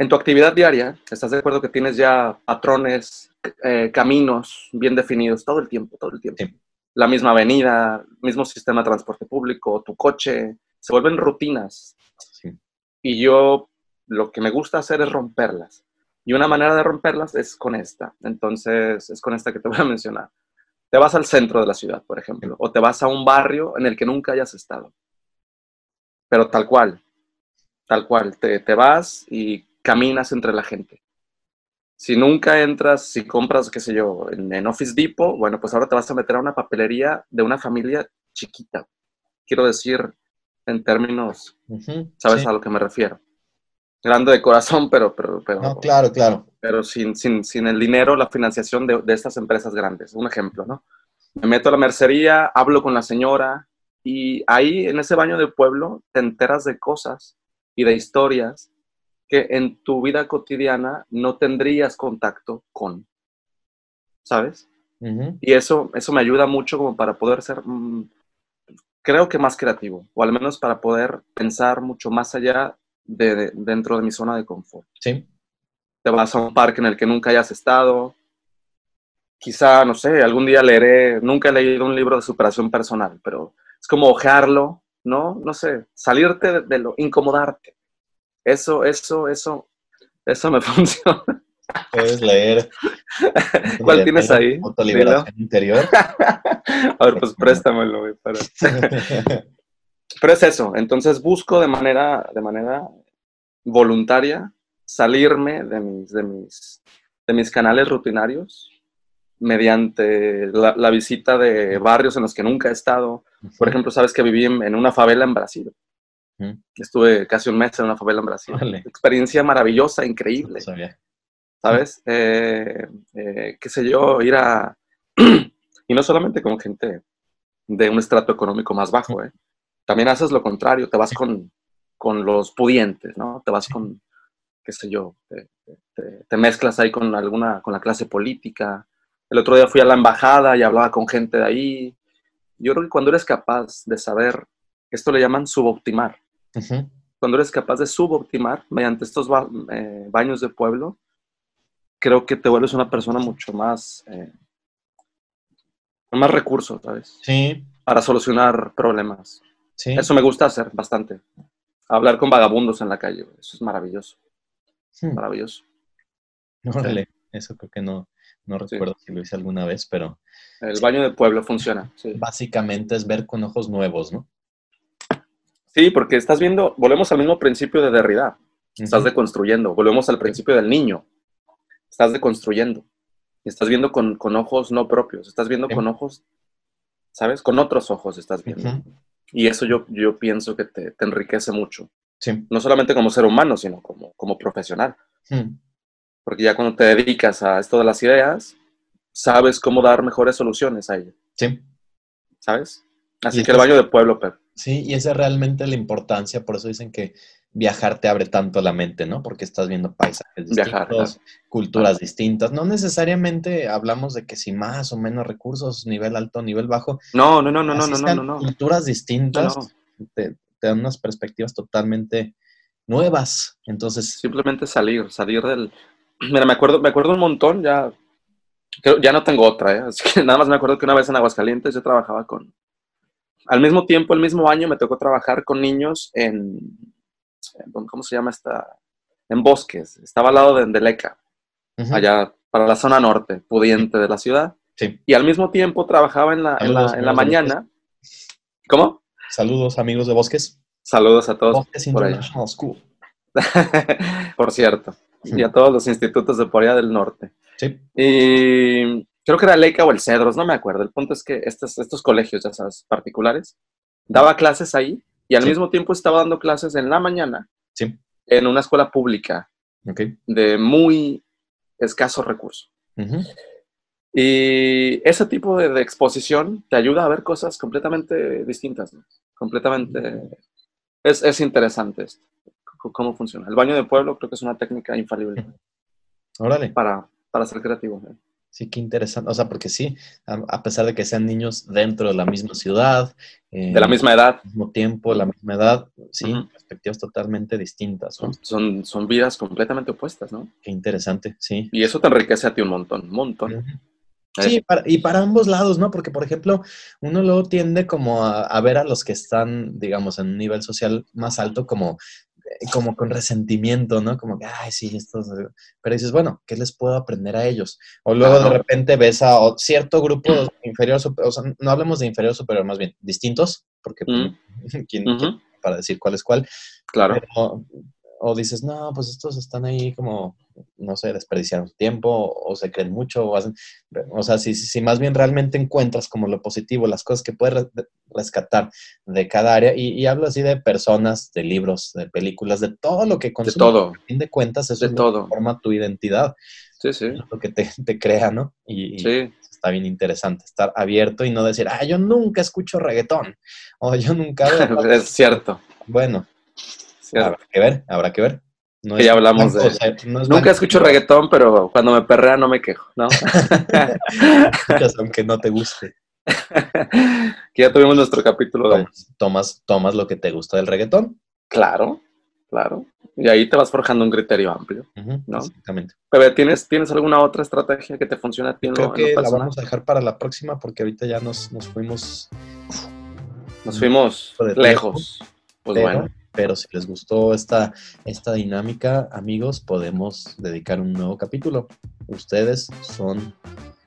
C: En tu actividad diaria, ¿estás de acuerdo que tienes ya patrones, eh, caminos bien definidos todo el tiempo, todo el tiempo. La misma avenida, mismo sistema de transporte público, tu coche, se vuelven rutinas. Y yo lo que me gusta hacer es romperlas. Y una manera de romperlas es con esta. Entonces, es con esta que te voy a mencionar. Te vas al centro de la ciudad, por ejemplo, o te vas a un barrio en el que nunca hayas estado. Pero tal cual, tal cual. Te, te vas y caminas entre la gente. Si nunca entras, si compras, qué sé yo, en, Office Depot, bueno, pues ahora te vas a meter a una papelería de una familia chiquita. Quiero decir, en términos, ¿sabes a lo que me refiero? Grande de corazón, pero... pero, pero
B: no, claro, claro.
C: Pero sin, sin, sin el dinero, la financiación de, de, estas empresas grandes. Un ejemplo, ¿no? Me meto a la mercería, hablo con la señora y ahí, en ese baño del pueblo, te enteras de cosas y de historias que en tu vida cotidiana no tendrías contacto con, ¿sabes? Y eso, eso me ayuda mucho como para poder ser, mm, creo que más creativo, o al menos para poder pensar mucho más allá de, dentro de mi zona de confort.
B: Sí.
C: Te vas a un parque en el que nunca hayas estado, quizá, no sé, algún día leeré, nunca he leído un libro de superación personal, pero es como ojearlo, ¿no? No sé, salirte de lo, incomodarte. Eso, eso, eso, eso me funciona.
B: Puedes leer.
C: ¿Cuál tienes ahí?
B: Autoliberación interior.
C: A ver, pues préstamelo, güey, para... Pero es eso, entonces busco de manera, de manera voluntaria salirme de mis, de mis, de mis canales rutinarios mediante la, visita de barrios en los que nunca he estado. Por ejemplo, sabes que viví en una favela en Brasil. Estuve casi un mes en una favela en Brasil. Experiencia maravillosa, increíble. ¿Sabes? Eh, eh, qué sé yo, ir a... y no solamente con gente de un estrato económico más bajo, ¿eh? También haces lo contrario, te vas con, con los pudientes, ¿no? Te vas con, qué sé yo, te, te, mezclas ahí con alguna, con la clase política. El otro día fui a la embajada y hablaba con gente de ahí. Yo creo que cuando eres capaz de saber, esto le llaman suboptimar, cuando eres capaz de suboptimar mediante estos eh, baños de pueblo, creo que te vuelves una persona mucho más, eh, con más recursos, ¿sabes?
B: Sí.
C: Para solucionar problemas.
B: Sí.
C: Eso me gusta hacer bastante. Hablar con vagabundos en la calle, eso es maravilloso. Hmm. Maravilloso.
B: Órale, eso creo que no, no recuerdo si lo hice alguna vez, pero...
C: El baño de pueblo funciona.
B: Básicamente es ver con ojos nuevos, ¿no?
C: Sí, porque estás viendo, volvemos al mismo principio de Derrida. Estás deconstruyendo. Volvemos al principio del niño. Estás deconstruyendo. Estás viendo con, ojos no propios. Estás viendo con ojos, ¿sabes? Con otros ojos estás viendo. Y eso yo, yo pienso que te, enriquece mucho.
B: Sí.
C: No solamente como ser humano, sino como, como profesional. Porque ya cuando te dedicas a esto de las ideas, sabes cómo dar mejores soluciones a ello.
B: Sí.
C: ¿Sabes? Así que el baño de pueblo, Pep.
B: Sí, y esa es realmente la importancia, por eso dicen que viajar te abre tanto la mente, ¿no? Porque estás viendo paisajes distintos, culturas distintas. No necesariamente hablamos de que si más o menos recursos, nivel alto, nivel bajo.
C: No, no, no, no, no, no, no, no,
B: Culturas distintas te, dan unas perspectivas totalmente nuevas. Entonces.
C: Simplemente salir, salir del. Mira, me acuerdo, me acuerdo un montón, ya. Ya no tengo otra, ¿eh? Así que nada más me acuerdo que una vez en Aguascalientes yo trabajaba con, al mismo tiempo, el mismo año, me tocó trabajar con niños en, ¿cómo se llama esta? En bosques. Estaba al lado de Endeleca, allá para la zona norte, pudiente de la ciudad.
B: Sí.
C: Y al mismo tiempo trabajaba en la, en la, mañana. ¿Cómo?
B: Saludos, amigos de Bosques.
C: Saludos a todos.
B: Bosques International School.
C: por cierto. Y a todos los institutos de Corea del Norte.
B: Sí.
C: Y creo que era Leica o el Cedros, no me acuerdo. El punto es que estos, estos colegios, ya sabes, particulares, daba clases ahí y al mismo tiempo estaba dando clases en la mañana en una escuela pública de muy escaso recurso. Y ese tipo de, exposición te ayuda a ver cosas completamente distintas, completamente... Es, es interesante esto, cómo funciona. El baño de pueblo creo que es una técnica infalible.
B: Órale.
C: Para, para ser creativo. ¿eh?
B: Sí, qué interesante. O sea, porque sí, a, pesar de que sean niños dentro de la misma ciudad.
C: de la misma edad.
B: Mismo tiempo, la misma edad, sí, perspectivas totalmente distintas.
C: Son, son vidas completamente opuestas, ¿no?
B: Qué interesante, sí.
C: Y eso te enriquece a ti un montón, un montón.
B: Sí, y para ambos lados, ¿no? Porque, por ejemplo, uno luego tiende como a, ver a los que están, digamos, en un nivel social más alto como como con resentimiento, ¿no? Como que, ay, sí, esto... Pero dices, bueno, ¿qué les puedo aprender a ellos? O luego de repente ves a cierto grupo inferior, o sea, no hablemos de inferior superior, más bien distintos, porque mm. ¿quién, para decir cuál es cuál.
C: Claro
B: o dices, no, pues estos están ahí como, no sé, desperdiciando tiempo o, se creen mucho o hacen, o sea, si, si, más bien realmente encuentras como lo positivo, las cosas que puedes rescatar de cada área, y, hablo así de personas, de libros, de películas, de todo lo que
C: consumes. De todo. A
B: fin de cuentas, eso
C: de
B: es
C: todo.
B: lo que forma tu identidad.
C: Sí, sí.
B: lo que te, te crea, ¿no? Y, sí. está bien interesante estar abierto y no decir, ah, yo nunca escucho reggaetón, o yo nunca...
C: es cierto.
B: Bueno, Habrá que ver, habrá que ver.
C: No ya hablamos de... Nunca escucho reggaetón, pero cuando me perrea no me quejo, ¿no?
B: aunque no te guste.
C: que ya tuvimos nuestro capítulo
B: de... Tomas, tomas lo que te gusta del reggaetón.
C: Claro, claro. Y ahí te vas forjando un criterio amplio, ¿no?
B: Exactamente.
C: Pero ¿tienes, ¿tienes alguna otra estrategia que te funcione a ti?
B: creo que la vamos a dejar para la próxima porque ahorita ya nos, nos fuimos...
C: Nos fuimos lejos. Pues bueno
B: pero si les gustó esta, esta dinámica, amigos, podemos dedicar un nuevo capítulo. Ustedes son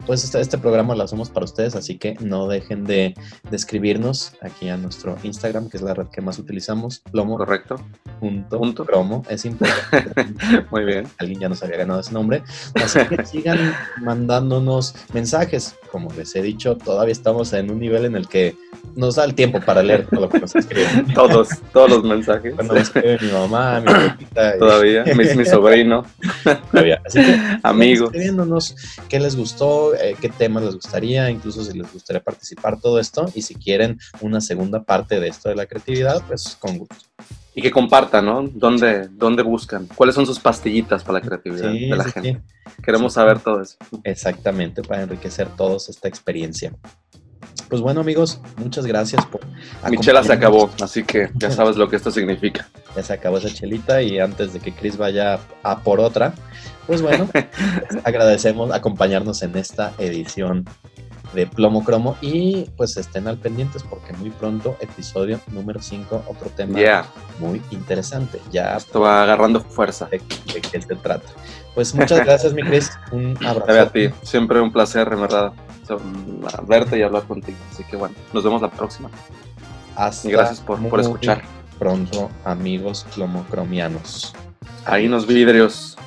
B: pues este, este, programa lo hacemos para ustedes, así que no dejen de, escribirnos aquí a nuestro Instagram, que es la red que más utilizamos, plomo.
C: Correcto.
B: Punto, punto. Promo, es importante.
C: Muy bien.
B: Alguien ya nos había ganado ese nombre. Así que sigan mandándonos mensajes. Como les he dicho, todavía estamos en un nivel en el que nos da el tiempo para leer todo lo que nos escriben.
C: Todos, todos los mensajes.
B: Cuando me escribe mi mamá, mi
C: papita. Todavía, mi, mi sobrino.
B: Todavía. Así que,
C: amigos.
B: Escribiéndonos qué les gustó, eh, qué temas les gustaría, incluso si les gustaría participar todo esto y si quieren una segunda parte de esto de la creatividad, pues con gusto.
C: Y que compartan, ¿no? ¿Dónde, dónde buscan? ¿Cuáles son sus pastillitas para la creatividad de la gente? Queremos saber todo eso.
B: Exactamente, para enriquecer todos esta experiencia. Pues bueno, amigos, muchas gracias por.
C: Michela se acabó, así que ya sabes lo que esto significa.
B: Ya se acabó esa chelita y antes de que Chris vaya a por otra, pues bueno, agradecemos acompañarnos en esta edición de Plomo Cromo y pues estén al pendientes porque muy pronto episodio número 5, otro tema muy interesante. Ya
C: esto va agarrando fuerza.
B: De, qué se trata. Pues muchas gracias, mi Chris. Un abrazo.
C: A ti, siempre un placer, en verdad, verte y hablar contigo. Así que bueno, nos vemos la próxima.
B: Hasta
C: y gracias por, por escuchar.
B: Pronto, amigos plomocromianos.
C: Ahí nos vidrios.